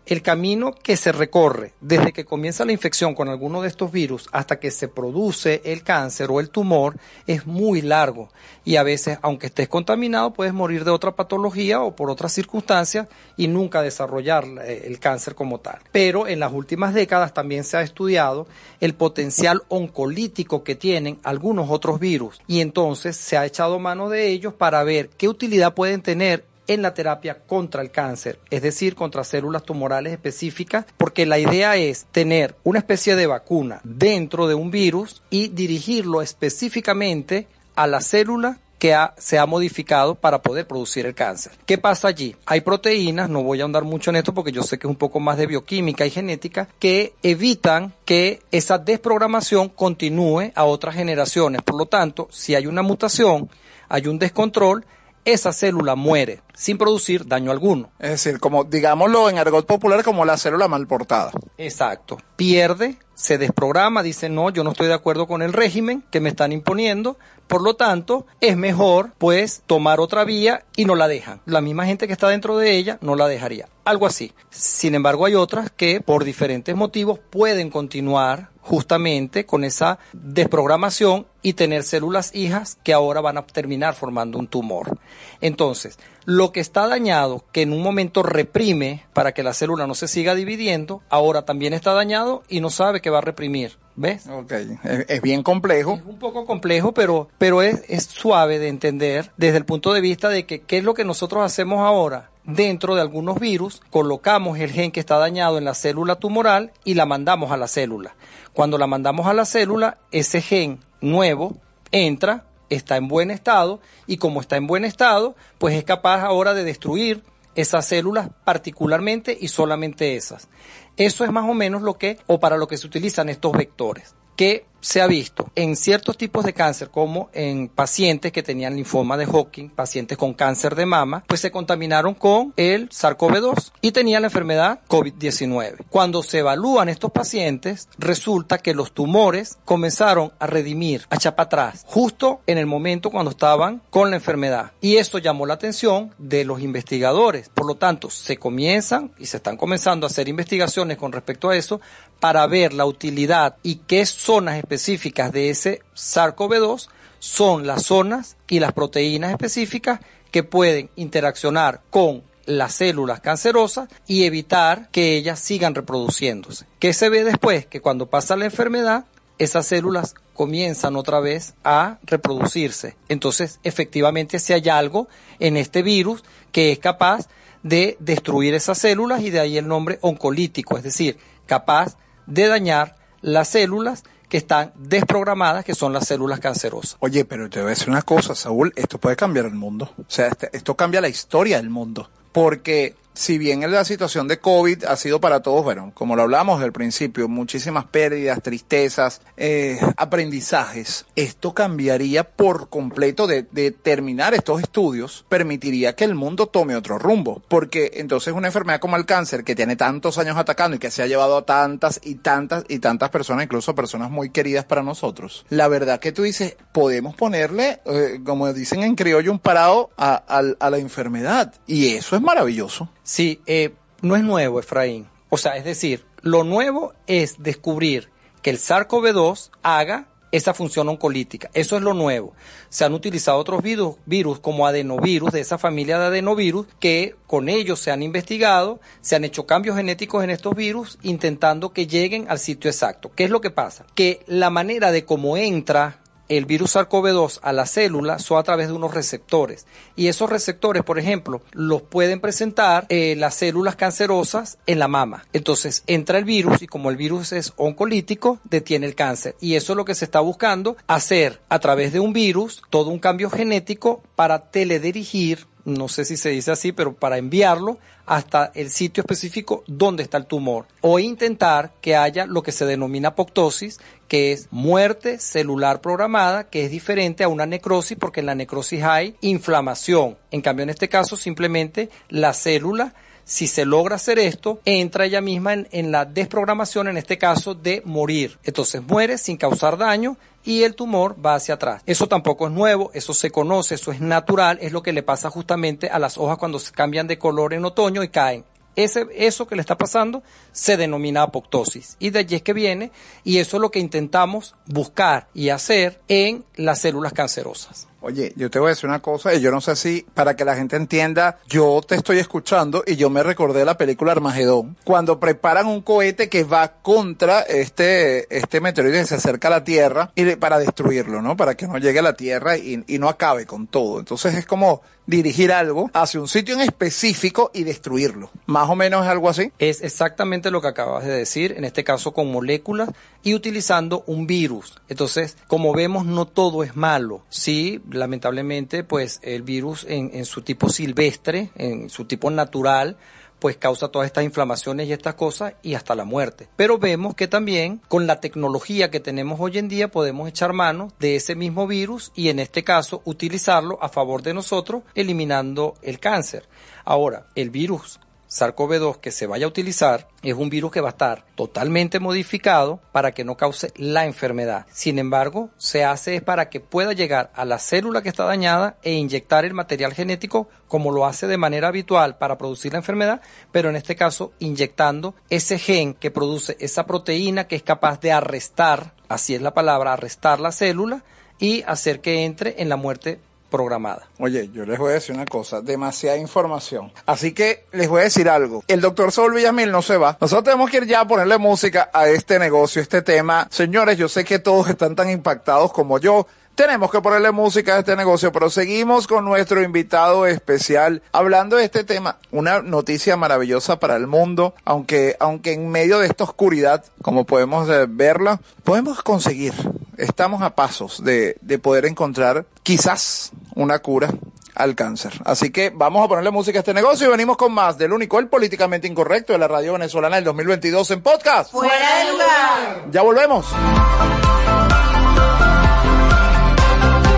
el camino que se recorre desde que comienza la infección con alguno de estos virus hasta que se produce el cáncer o el tumor es muy largo y a veces, aunque estés contaminado, puedes morir de otra patología o por otras circunstancias y nunca desarrollar eh, el cáncer como tal. Pero en las últimas décadas también se ha estudiado el potencial oncolítico que tienen algunos otros virus y entonces se ha echado mano de ellos para ver qué utilidad pueden tener en la terapia contra el cáncer, es decir, contra células tumorales específicas, porque la idea es tener una especie de vacuna dentro de un virus y dirigirlo específicamente a la célula que se ha modificado para poder producir el cáncer. ¿Qué pasa allí? Hay proteínas, no voy a ahondar mucho en esto porque yo sé que es un poco más de bioquímica y genética, que evitan que esa desprogramación continúe a otras generaciones. Por lo tanto, si hay una mutación, hay un descontrol, esa célula muere sin producir daño alguno. Es decir, como digámoslo en argot popular, como la célula mal portada. Exacto. Pierde, se desprograma, dice, no, yo no estoy de acuerdo con el régimen que me están imponiendo, por lo tanto, es mejor pues tomar otra vía y no la dejan. La misma gente que está dentro de ella no la dejaría. Algo así. Sin embargo, hay otras que por diferentes motivos pueden continuar justamente con esa desprogramación y tener células hijas que ahora van a terminar formando un tumor. Entonces, lo que está dañado, que en un momento reprime para que la célula no se siga dividiendo, ahora también está dañado y no sabe que va a reprimir. ¿Ves? Ok, es, es bien complejo. Un poco complejo, pero, pero es, es suave de entender desde el punto de vista de que qué es lo que nosotros hacemos ahora. Dentro de algunos virus, colocamos el gen que está dañado en la célula tumoral y la mandamos a la célula. Cuando la mandamos a la célula, ese gen nuevo entra, está en buen estado y como está en buen estado, pues es capaz ahora de destruir esas células particularmente y solamente esas. Eso es más o menos lo que, o para lo que se utilizan estos vectores, que se ha visto en ciertos tipos de cáncer, como en pacientes que tenían linfoma de Hodgkin, pacientes con cáncer de mama, pues se contaminaron con el SARS-CoV-2 y tenían la enfermedad COVID-19. Cuando se evalúan estos pacientes, resulta que los tumores comenzaron a redimir, a echar para atrás, justo en el momento cuando estaban con la enfermedad. Y eso llamó la atención de los investigadores. Por lo tanto, se comienzan y se están comenzando a hacer investigaciones con respecto a eso para ver la utilidad y qué zonas específicas de ese SARS-CoV-2 son las zonas y las proteínas específicas que pueden interaccionar con las células cancerosas y evitar que ellas sigan reproduciéndose. ¿Qué se ve después? Que cuando pasa la enfermedad, esas células comienzan otra vez a reproducirse. Entonces, efectivamente, si hay algo en este virus que es capaz de destruir esas células y de ahí el nombre oncolítico, es decir, capaz de dañar las células que están desprogramadas, que son las células cancerosas. Oye, pero te voy a decir una cosa, Saúl, esto puede cambiar el mundo. O sea, este- esto cambia la historia del mundo. Porque si bien en la situación de COVID ha sido para todos, bueno, como lo hablamos del principio, muchísimas pérdidas, tristezas, eh, aprendizajes, esto cambiaría por completo de, de terminar estos estudios, permitiría que el mundo tome otro rumbo. Porque entonces una enfermedad como el cáncer, que tiene tantos años atacando y que se ha llevado a tantas y tantas y tantas personas, incluso personas muy queridas para nosotros, la verdad que tú dices, podemos ponerle, eh, como dicen en criollo, un parado a- a la enfermedad. Y eso es maravilloso. Sí, eh, no es nuevo, Efraín. O sea, es decir, lo nuevo es descubrir que el SARS-CoV-2 haga esa función oncolítica. Eso es lo nuevo. Se han utilizado otros virus, virus como adenovirus, de esa familia de adenovirus, que con ellos se han investigado, se han hecho cambios genéticos en estos virus, intentando que lleguen al sitio exacto. ¿Qué es lo que pasa? Que la manera de cómo entra el virus SARS-CoV-2 a la célula son a través de unos receptores. Y esos receptores, por ejemplo, los pueden presentar eh, las células cancerosas en la mama. Entonces entra el virus y como el virus es oncolítico, detiene el cáncer. Y eso es lo que se está buscando, hacer a través de un virus todo un cambio genético para teledirigir no sé si se dice así, pero para enviarlo hasta el sitio específico donde está el tumor. O intentar que haya lo que se denomina apoptosis, que es muerte celular programada, que es diferente a una necrosis, porque en la necrosis hay inflamación. En cambio, en este caso, simplemente la célula si se logra hacer esto, entra ella misma en, la desprogramación, en este caso, de morir. Entonces muere sin causar daño y el tumor va hacia atrás. Eso tampoco es nuevo, eso se conoce, eso es natural, es lo que le pasa justamente a las hojas cuando se cambian de color en otoño y caen. Ese, eso que le está pasando se denomina apoptosis. Y de allí es que viene, y eso es lo que intentamos buscar y hacer en las células cancerosas. Oye, yo te voy a decir una cosa, y yo no sé si para que la gente entienda, yo te estoy escuchando y yo me recordé la película Armagedón, cuando preparan un cohete que va contra este, este meteorito que se acerca a la Tierra y para destruirlo, ¿no? Para que no llegue a la Tierra y, y no acabe con todo. Entonces es como dirigir algo hacia un sitio en específico y destruirlo. Más o menos es algo así. Es exactamente lo que acabas de decir, en este caso con moléculas y utilizando un virus. Entonces, como vemos, no todo es malo. Sí, lamentablemente, pues el virus en, su tipo silvestre, en su tipo natural, pues causa todas estas inflamaciones y estas cosas y hasta la muerte. Pero vemos que también con la tecnología que tenemos hoy en día podemos echar mano de ese mismo virus y en este caso utilizarlo a favor de nosotros eliminando el cáncer. Ahora, el virus SARS-CoV-2 que se vaya a utilizar es un virus que va a estar totalmente modificado para que no cause la enfermedad. Sin embargo, se hace para que pueda llegar a la célula que está dañada e inyectar el material genético como lo hace de manera habitual para producir la enfermedad, pero en este caso inyectando ese gen que produce esa proteína que es capaz de arrestar, así es la palabra, arrestar la célula y hacer que entre en la muerte programada. Oye, yo les voy a decir una cosa, demasiada información. Así que les voy a decir algo. El doctor Saúl Villamil no se va. Nosotros tenemos que ir ya a ponerle música a este negocio, este tema. Señores, yo sé que todos están tan impactados como yo. Tenemos que ponerle música a este negocio, pero seguimos con nuestro invitado especial hablando de este tema. Una noticia maravillosa para el mundo, aunque, aunque en medio de esta oscuridad, como podemos eh, verla, podemos conseguir, estamos a pasos de, de poder encontrar quizás una cura al cáncer. Así que vamos a ponerle música a este negocio y venimos con más del único, el políticamente incorrecto de la radio venezolana del 2022 en podcast. Fuera de lugar. Ya volvemos.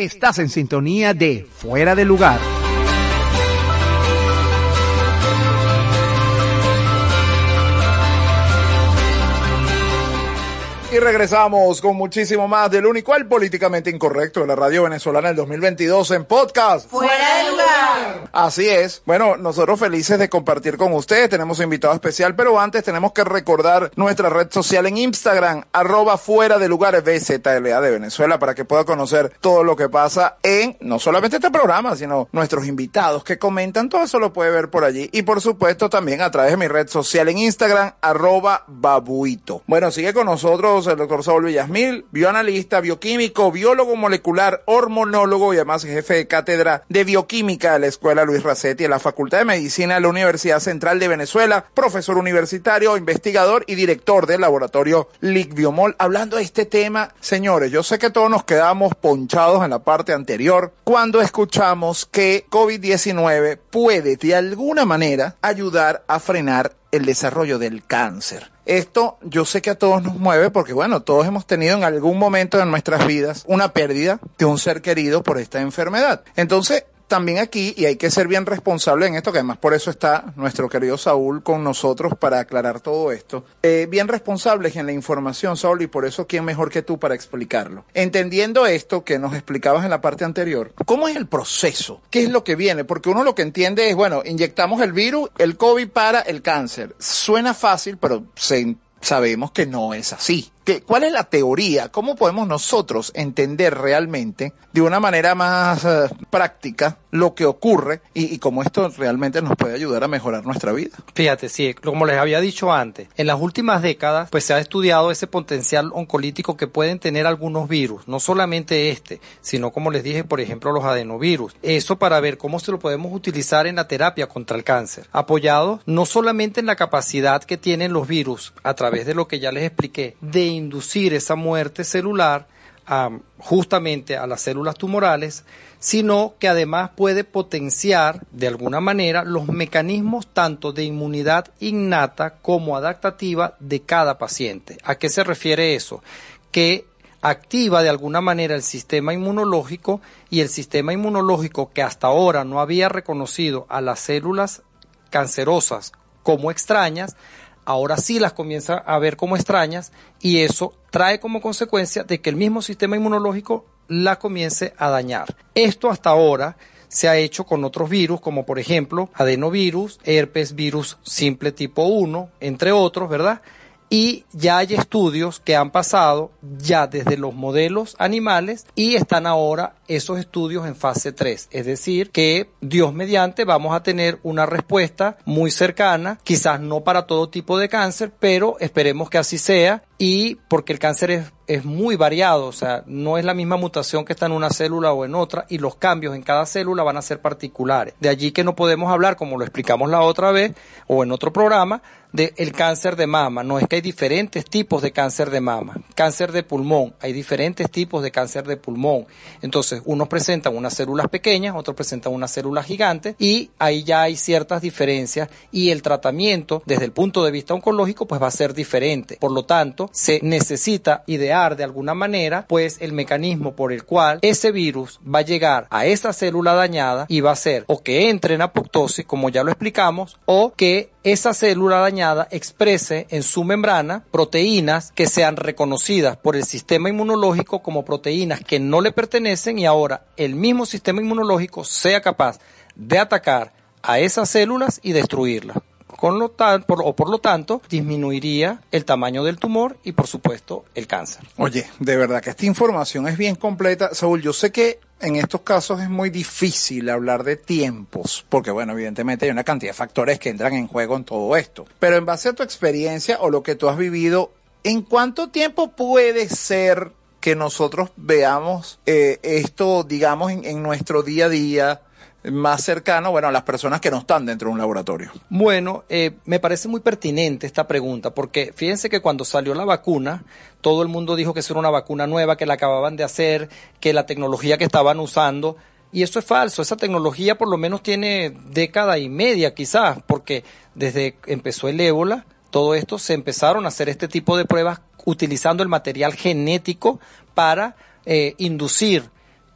Estás en sintonía de Fuera de Lugar. Regresamos con muchísimo más del único al políticamente incorrecto de la radio venezolana del 2022 en podcast. Fuera de lugar. Así es. Bueno, nosotros felices de compartir con ustedes. Tenemos invitado especial, pero antes tenemos que recordar nuestra red social en Instagram, arroba fuera de lugar BZLA de Venezuela, para que pueda conocer todo lo que pasa en no solamente este programa, sino nuestros invitados que comentan. Todo eso lo puede ver por allí. Y por supuesto también a través de mi red social en Instagram, arroba babuito. Bueno, sigue con nosotros el doctor Saúl Villasmil, bioanalista, bioquímico, biólogo molecular, hormonólogo y además jefe de cátedra de bioquímica de la Escuela Luis Racetti en la Facultad de Medicina de la Universidad Central de Venezuela, profesor universitario, investigador y director del laboratorio LIC Biomol. Hablando de este tema, señores, yo sé que todos nos quedamos ponchados en la parte anterior cuando escuchamos que COVID-19 puede de alguna manera ayudar a frenar el desarrollo del cáncer. Esto yo sé que a todos nos mueve porque, bueno, todos hemos tenido en algún momento en nuestras vidas una pérdida de un ser querido por esta enfermedad. Entonces, también aquí, y hay que ser bien responsable en esto, que además por eso está nuestro querido Saúl con nosotros para aclarar todo esto, eh, bien responsables en la información, Saúl, y por eso, ¿quién mejor que tú para explicarlo? Entendiendo esto que nos explicabas en la parte anterior, ¿cómo es el proceso? ¿Qué es lo que viene? Porque uno lo que entiende es, bueno, inyectamos el virus, el COVID para el cáncer. Suena fácil, pero sabemos que no es así. ¿Qué, ¿Cuál es la teoría? ¿Cómo podemos nosotros entender realmente de una manera más eh, práctica lo que ocurre y, y cómo esto realmente nos puede ayudar a mejorar nuestra vida? Fíjate, sí, como les había dicho antes, en las últimas décadas pues se ha estudiado ese potencial oncolítico que pueden tener algunos virus, no solamente este, sino como les dije, por ejemplo, los adenovirus. Eso para ver cómo se lo podemos utilizar en la terapia contra el cáncer, apoyado no solamente en la capacidad que tienen los virus a través de lo que ya les expliqué, de inducir esa muerte celular justamente a las células tumorales, sino que además puede potenciar de alguna manera los mecanismos tanto de inmunidad innata como adaptativa de cada paciente. ¿A qué se refiere eso? Que activa de alguna manera el sistema inmunológico y el sistema inmunológico que hasta ahora no había reconocido a las células cancerosas como extrañas, ahora sí las comienza a ver como extrañas y eso trae como consecuencia de que el mismo sistema inmunológico la comience a dañar. Esto hasta ahora se ha hecho con otros virus, como por ejemplo adenovirus, herpes virus simple tipo 1, entre otros, ¿verdad? Y ya hay estudios que han pasado ya desde los modelos animales y están ahora esos estudios en fase 3. Es decir, que Dios mediante vamos a tener una respuesta muy cercana, quizás no para todo tipo de cáncer, pero esperemos que así sea y porque el cáncer es, es, muy variado, o sea, no es la misma mutación que está en una célula o en otra y los cambios en cada célula van a ser particulares. De allí que no podemos hablar, como lo explicamos la otra vez o en otro programa, de el cáncer de mama. No es que hay diferentes tipos de cáncer de mama. Cáncer de pulmón, hay diferentes tipos de cáncer de pulmón. Entonces, unos presentan unas células pequeñas, otros presentan unas células gigantes y ahí ya hay ciertas diferencias y el tratamiento desde el punto de vista oncológico pues va a ser diferente. Por lo tanto, se necesita idear de alguna manera pues el mecanismo por el cual ese virus va a llegar a esa célula dañada y va a ser o que entre en apoptosis como ya lo explicamos o que esa célula dañada exprese en su membrana proteínas que sean reconocidas por el sistema inmunológico como proteínas que no le pertenecen y ahora el mismo sistema inmunológico sea capaz de atacar a esas células y destruirlas con lo tal, por, o por lo tanto disminuiría el tamaño del tumor y por supuesto el cáncer. Oye, de verdad que esta información es bien completa. Saúl, yo sé que en estos casos es muy difícil hablar de tiempos, porque bueno, evidentemente hay una cantidad de factores que entran en juego en todo esto. Pero en base a tu experiencia o lo que tú has vivido, ¿en cuánto tiempo puede ser que nosotros veamos eh, esto, digamos, en, en nuestro día a día? Más cercano, bueno, a las personas que no están dentro de un laboratorio? Bueno, eh, me parece muy pertinente esta pregunta, porque fíjense que cuando salió la vacuna, todo el mundo dijo que era una vacuna nueva, que la acababan de hacer, que la tecnología que estaban usando, y eso es falso, esa tecnología por lo menos tiene década y media quizás, porque desde que empezó el ébola, todo esto se empezaron a hacer este tipo de pruebas utilizando el material genético para eh, inducir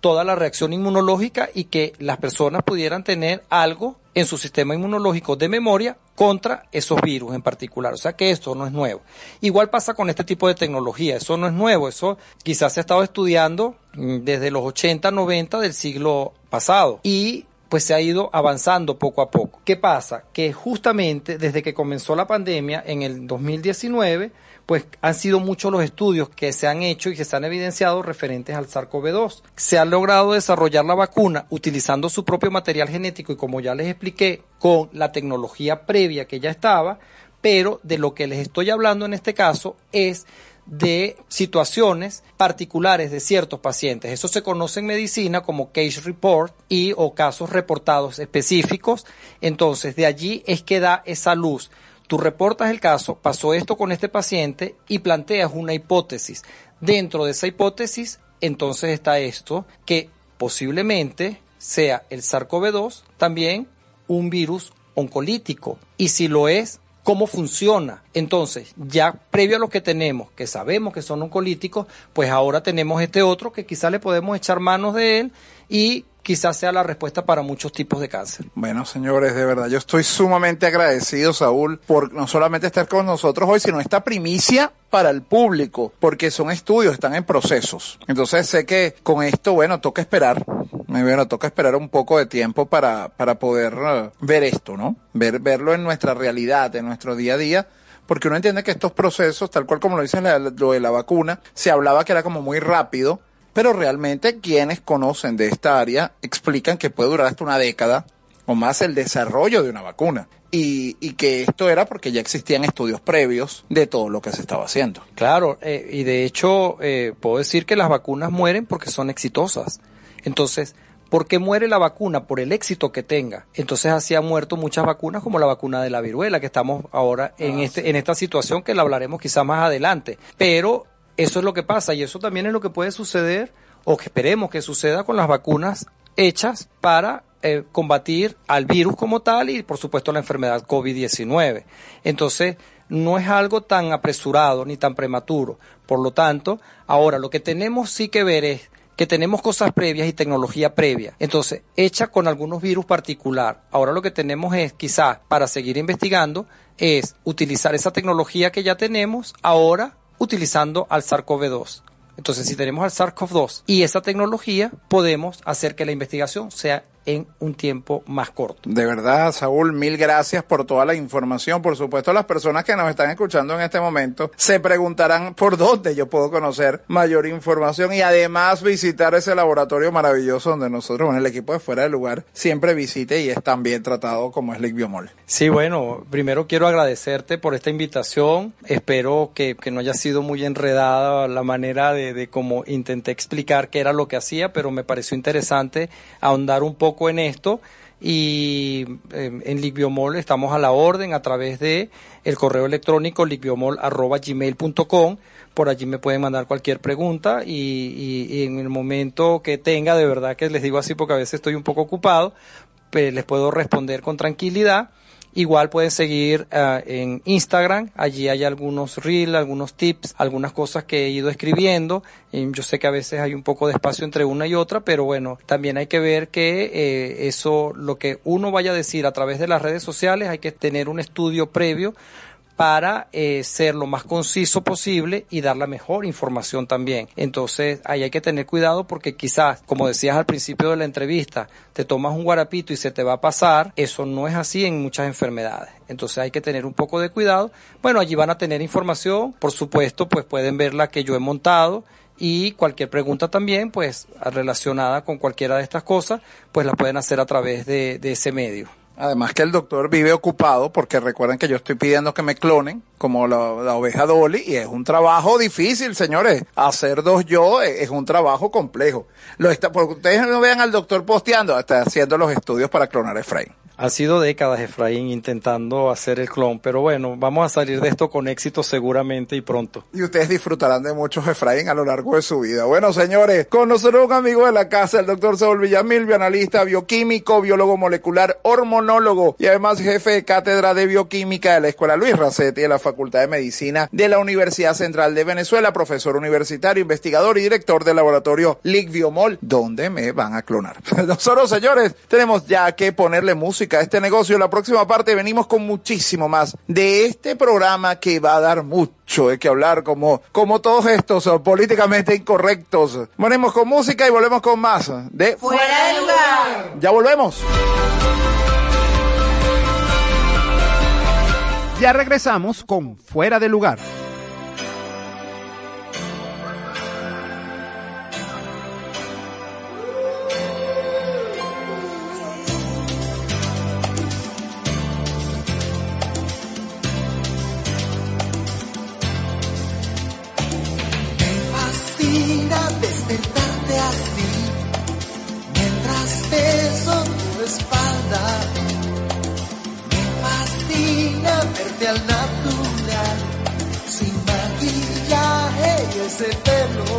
toda la reacción inmunológica y que las personas pudieran tener algo en su sistema inmunológico de memoria contra esos virus en particular. O sea que esto no es nuevo. Igual pasa con este tipo de tecnología. Eso no es nuevo. Eso quizás se ha estado estudiando mm, desde los 80, 90 del siglo pasado. Y pues se ha ido avanzando poco a poco. ¿Qué pasa? Que justamente desde que comenzó la pandemia en el 2019, pues han sido muchos los estudios que se han hecho y que se han evidenciado referentes al SARS-CoV-2. Se ha logrado desarrollar la vacuna utilizando su propio material genético y como ya les expliqué, con la tecnología previa que ya estaba, pero de lo que les estoy hablando en este caso es de situaciones particulares de ciertos pacientes. Eso se conoce en medicina como case report y o casos reportados específicos. Entonces, de allí es que da esa luz. Tú reportas el caso, pasó esto con este paciente y planteas una hipótesis. Dentro de esa hipótesis, entonces está esto, que posiblemente sea el SARS-CoV-2 también un virus oncolítico. Y si lo es, cómo funciona. Entonces, ya previo a lo que tenemos, que sabemos que son oncolíticos, pues ahora tenemos este otro que quizás le podemos echar manos de él y quizás sea la respuesta para muchos tipos de cáncer. Bueno, señores, de verdad, yo estoy sumamente agradecido, Saúl, por no solamente estar con nosotros hoy, sino esta primicia para el público, porque son estudios, están en procesos. Entonces sé que con esto, bueno, toca esperar. Bueno, toca esperar un poco de tiempo para, para poder uh, ver esto, ¿no? Ver, verlo en nuestra realidad, en nuestro día a día porque uno entiende que estos procesos, tal cual como lo dice lo de la vacuna, se hablaba que era como muy rápido, pero realmente quienes conocen de esta área explican que puede durar hasta una década o más el desarrollo de una vacuna. Y, y, que esto era porque ya existían estudios previos de todo lo que se estaba haciendo. Claro, eh, y de hecho eh, puedo decir que las vacunas mueren porque son exitosas. Entonces, ¿por qué muere la vacuna? Por el éxito que tenga. Entonces así han muerto muchas vacunas como la vacuna de la viruela, que estamos ahora en, Ah, este, sí. en esta situación que la hablaremos quizás más adelante. Pero eso es lo que pasa y eso también es lo que puede suceder o que esperemos que suceda con las vacunas hechas para eh, combatir al virus como tal y por supuesto la enfermedad COVID-19. Entonces, no es algo tan apresurado ni tan prematuro. Por lo tanto, ahora lo que tenemos sí que ver es que tenemos cosas previas y tecnología previa. Entonces, hecha con algunos virus particular. Ahora lo que tenemos es, quizás, para seguir investigando, es utilizar esa tecnología que ya tenemos, ahora utilizando al SARS-CoV-2. Entonces, si tenemos al SARS-CoV-2 y esa tecnología, podemos hacer que la investigación sea en un tiempo más corto. De verdad, Saúl, mil gracias por toda la información. Por supuesto, las personas que nos están escuchando en este momento se preguntarán por dónde yo puedo conocer mayor información y además visitar ese laboratorio maravilloso donde nosotros, bueno, el equipo de fuera del lugar siempre visite y es tan bien tratado como es Lick Biomol. Sí, bueno, primero quiero agradecerte por esta invitación. Espero que, que no haya sido muy enredada la manera de, de cómo intenté explicar qué era lo que hacía, pero me pareció interesante ahondar un poco en esto y eh, en Ligbiomol estamos a la orden a través de el correo electrónico ligbiomol@gmail.com por allí me pueden mandar cualquier pregunta y, y- y en el momento que tenga de verdad que les digo así porque a veces estoy un poco ocupado pues, les puedo responder con tranquilidad Igual pueden seguir ah, en Instagram, allí hay algunos reels, algunos tips, algunas cosas que he ido escribiendo. Y yo sé que a veces hay un poco de espacio entre una y otra, pero bueno, también hay que ver que eh, eso, lo que uno vaya a decir a través de las redes sociales, hay que tener un estudio previo para eh, ser lo más conciso posible y dar la mejor información también. Entonces, ahí hay que tener cuidado porque quizás, como decías al principio de la entrevista, te tomas un guarapito y se te va a pasar. Eso no es así en muchas enfermedades. Entonces hay que tener un poco de cuidado. Bueno, allí van a tener información. Por supuesto, pues pueden ver la que yo he montado y cualquier pregunta también, pues relacionada con cualquiera de estas cosas, pues la pueden hacer a través de, de ese medio. Además que el doctor vive ocupado porque recuerden que yo estoy pidiendo que me clonen como la, oveja Dolly y es un trabajo difícil, señores. Hacer dos yo es, es un trabajo complejo. Lo está, porque ustedes no vean al doctor posteando, está haciendo los estudios para clonar a Efraín. Ha sido décadas, Efraín, intentando hacer el clon, pero bueno, vamos a salir de esto con éxito seguramente y pronto. Y ustedes disfrutarán de muchos Efraín a lo largo de su vida. Bueno, señores, con nosotros un amigo de la casa, el doctor Saúl Villamil, bioanalista, bioquímico, biólogo molecular, hormonólogo y además jefe de cátedra de bioquímica de la Escuela Luis Racetti de la Facultad de Medicina de la Universidad Central de Venezuela, profesor universitario, investigador y director del laboratorio LIC Biomol, donde me van a clonar. *laughs* Nosotros, señores, tenemos ya que ponerle música música, este negocio. La próxima parte venimos con muchísimo más de este programa que va a dar mucho de que hablar, como, como todos estos uh, políticamente incorrectos. Venimos con música y volvemos con más de Fuera de lugar. Ya volvemos. Ya regresamos con Fuera de Lugar. Al natural, sin maquillaje y ese pelo.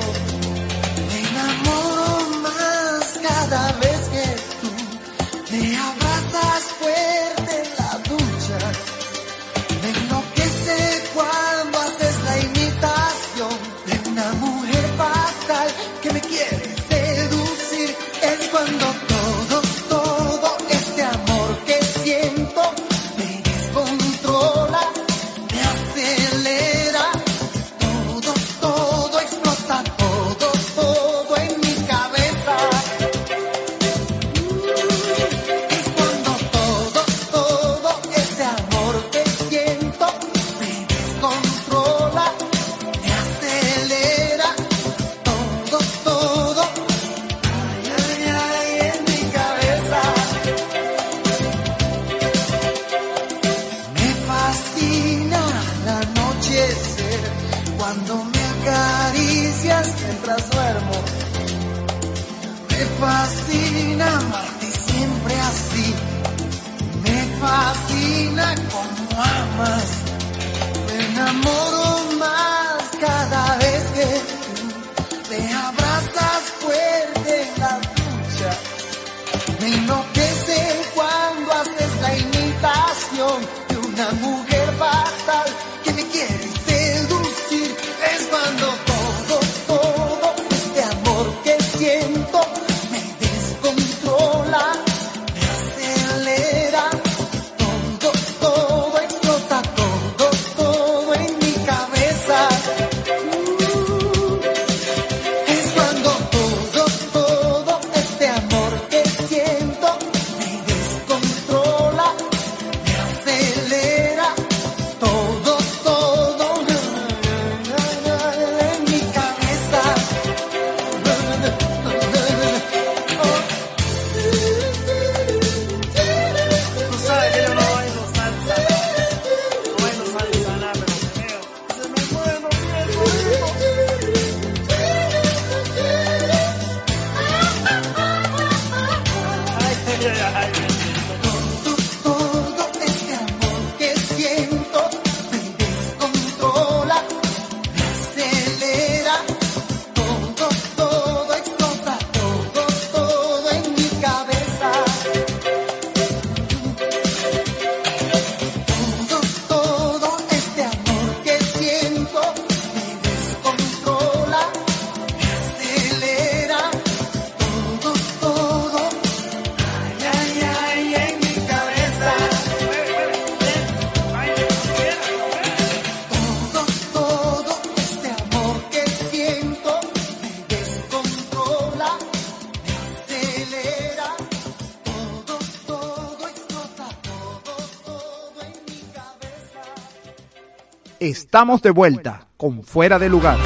Estamos de vuelta con Fuera de Lugar.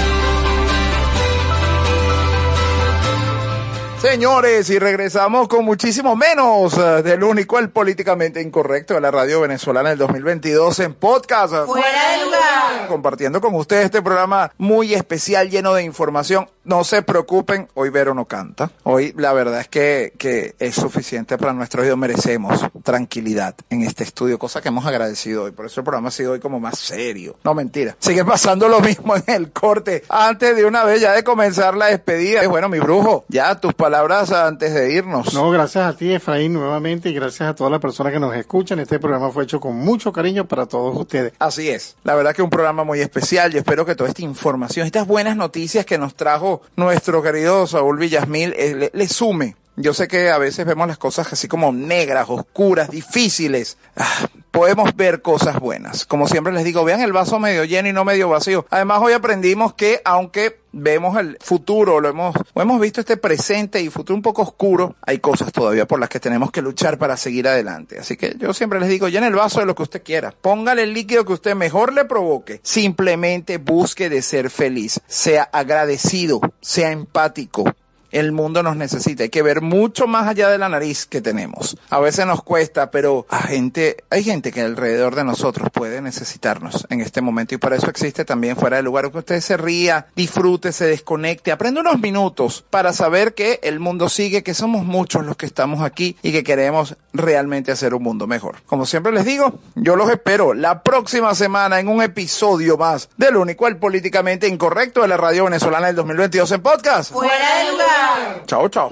Señores, y regresamos con muchísimo menos eh, del único, el políticamente incorrecto de la radio venezolana del 2022 en podcast. Fuera de lugar. Compartiendo con ustedes este programa muy especial, lleno de información. No se preocupen, hoy Vero no canta. Hoy la verdad es que, que es suficiente para nuestro oído. Merecemos tranquilidad en este estudio, cosa que hemos agradecido hoy. Por eso el programa ha sido hoy como más serio. No, mentira. Sigue pasando lo mismo en el corte. Antes de una vez ya de comenzar la despedida. Y bueno, mi brujo, ya tus palabras antes de irnos. No, gracias a ti, Efraín, nuevamente, y gracias a todas las personas que nos escuchan. Este programa fue hecho con mucho cariño para todos ustedes. Así es. La verdad que un programa muy especial. Yo espero que toda esta información, estas buenas noticias que nos trajo nuestro querido Saúl Villasmil, eh, le, le sume Yo sé que a veces vemos las cosas así como negras, oscuras, difíciles. Ah, podemos ver cosas buenas. Como siempre les digo, vean el vaso medio lleno y no medio vacío. Además, hoy aprendimos que aunque vemos el futuro, lo hemos, hemos visto este presente y futuro un poco oscuro, hay cosas todavía por las que tenemos que luchar para seguir adelante. Así que yo siempre les digo, llene el vaso de lo que usted quiera. Póngale el líquido que usted mejor le provoque. Simplemente busque de ser feliz. Sea agradecido, sea empático, el mundo nos necesita. Hay que ver mucho más allá de la nariz que tenemos. A veces nos cuesta, pero a gente, hay gente que alrededor de nosotros puede necesitarnos en este momento y para eso existe también fuera del lugar que usted se ría, disfrute, se desconecte, aprenda unos minutos para saber que el mundo sigue, que somos muchos los que estamos aquí y que queremos realmente hacer un mundo mejor. Como siempre les digo, yo los espero la próxima semana en un episodio más del único, el políticamente incorrecto de la radio venezolana del 2022 en podcast. Fuera de lugar. 找找。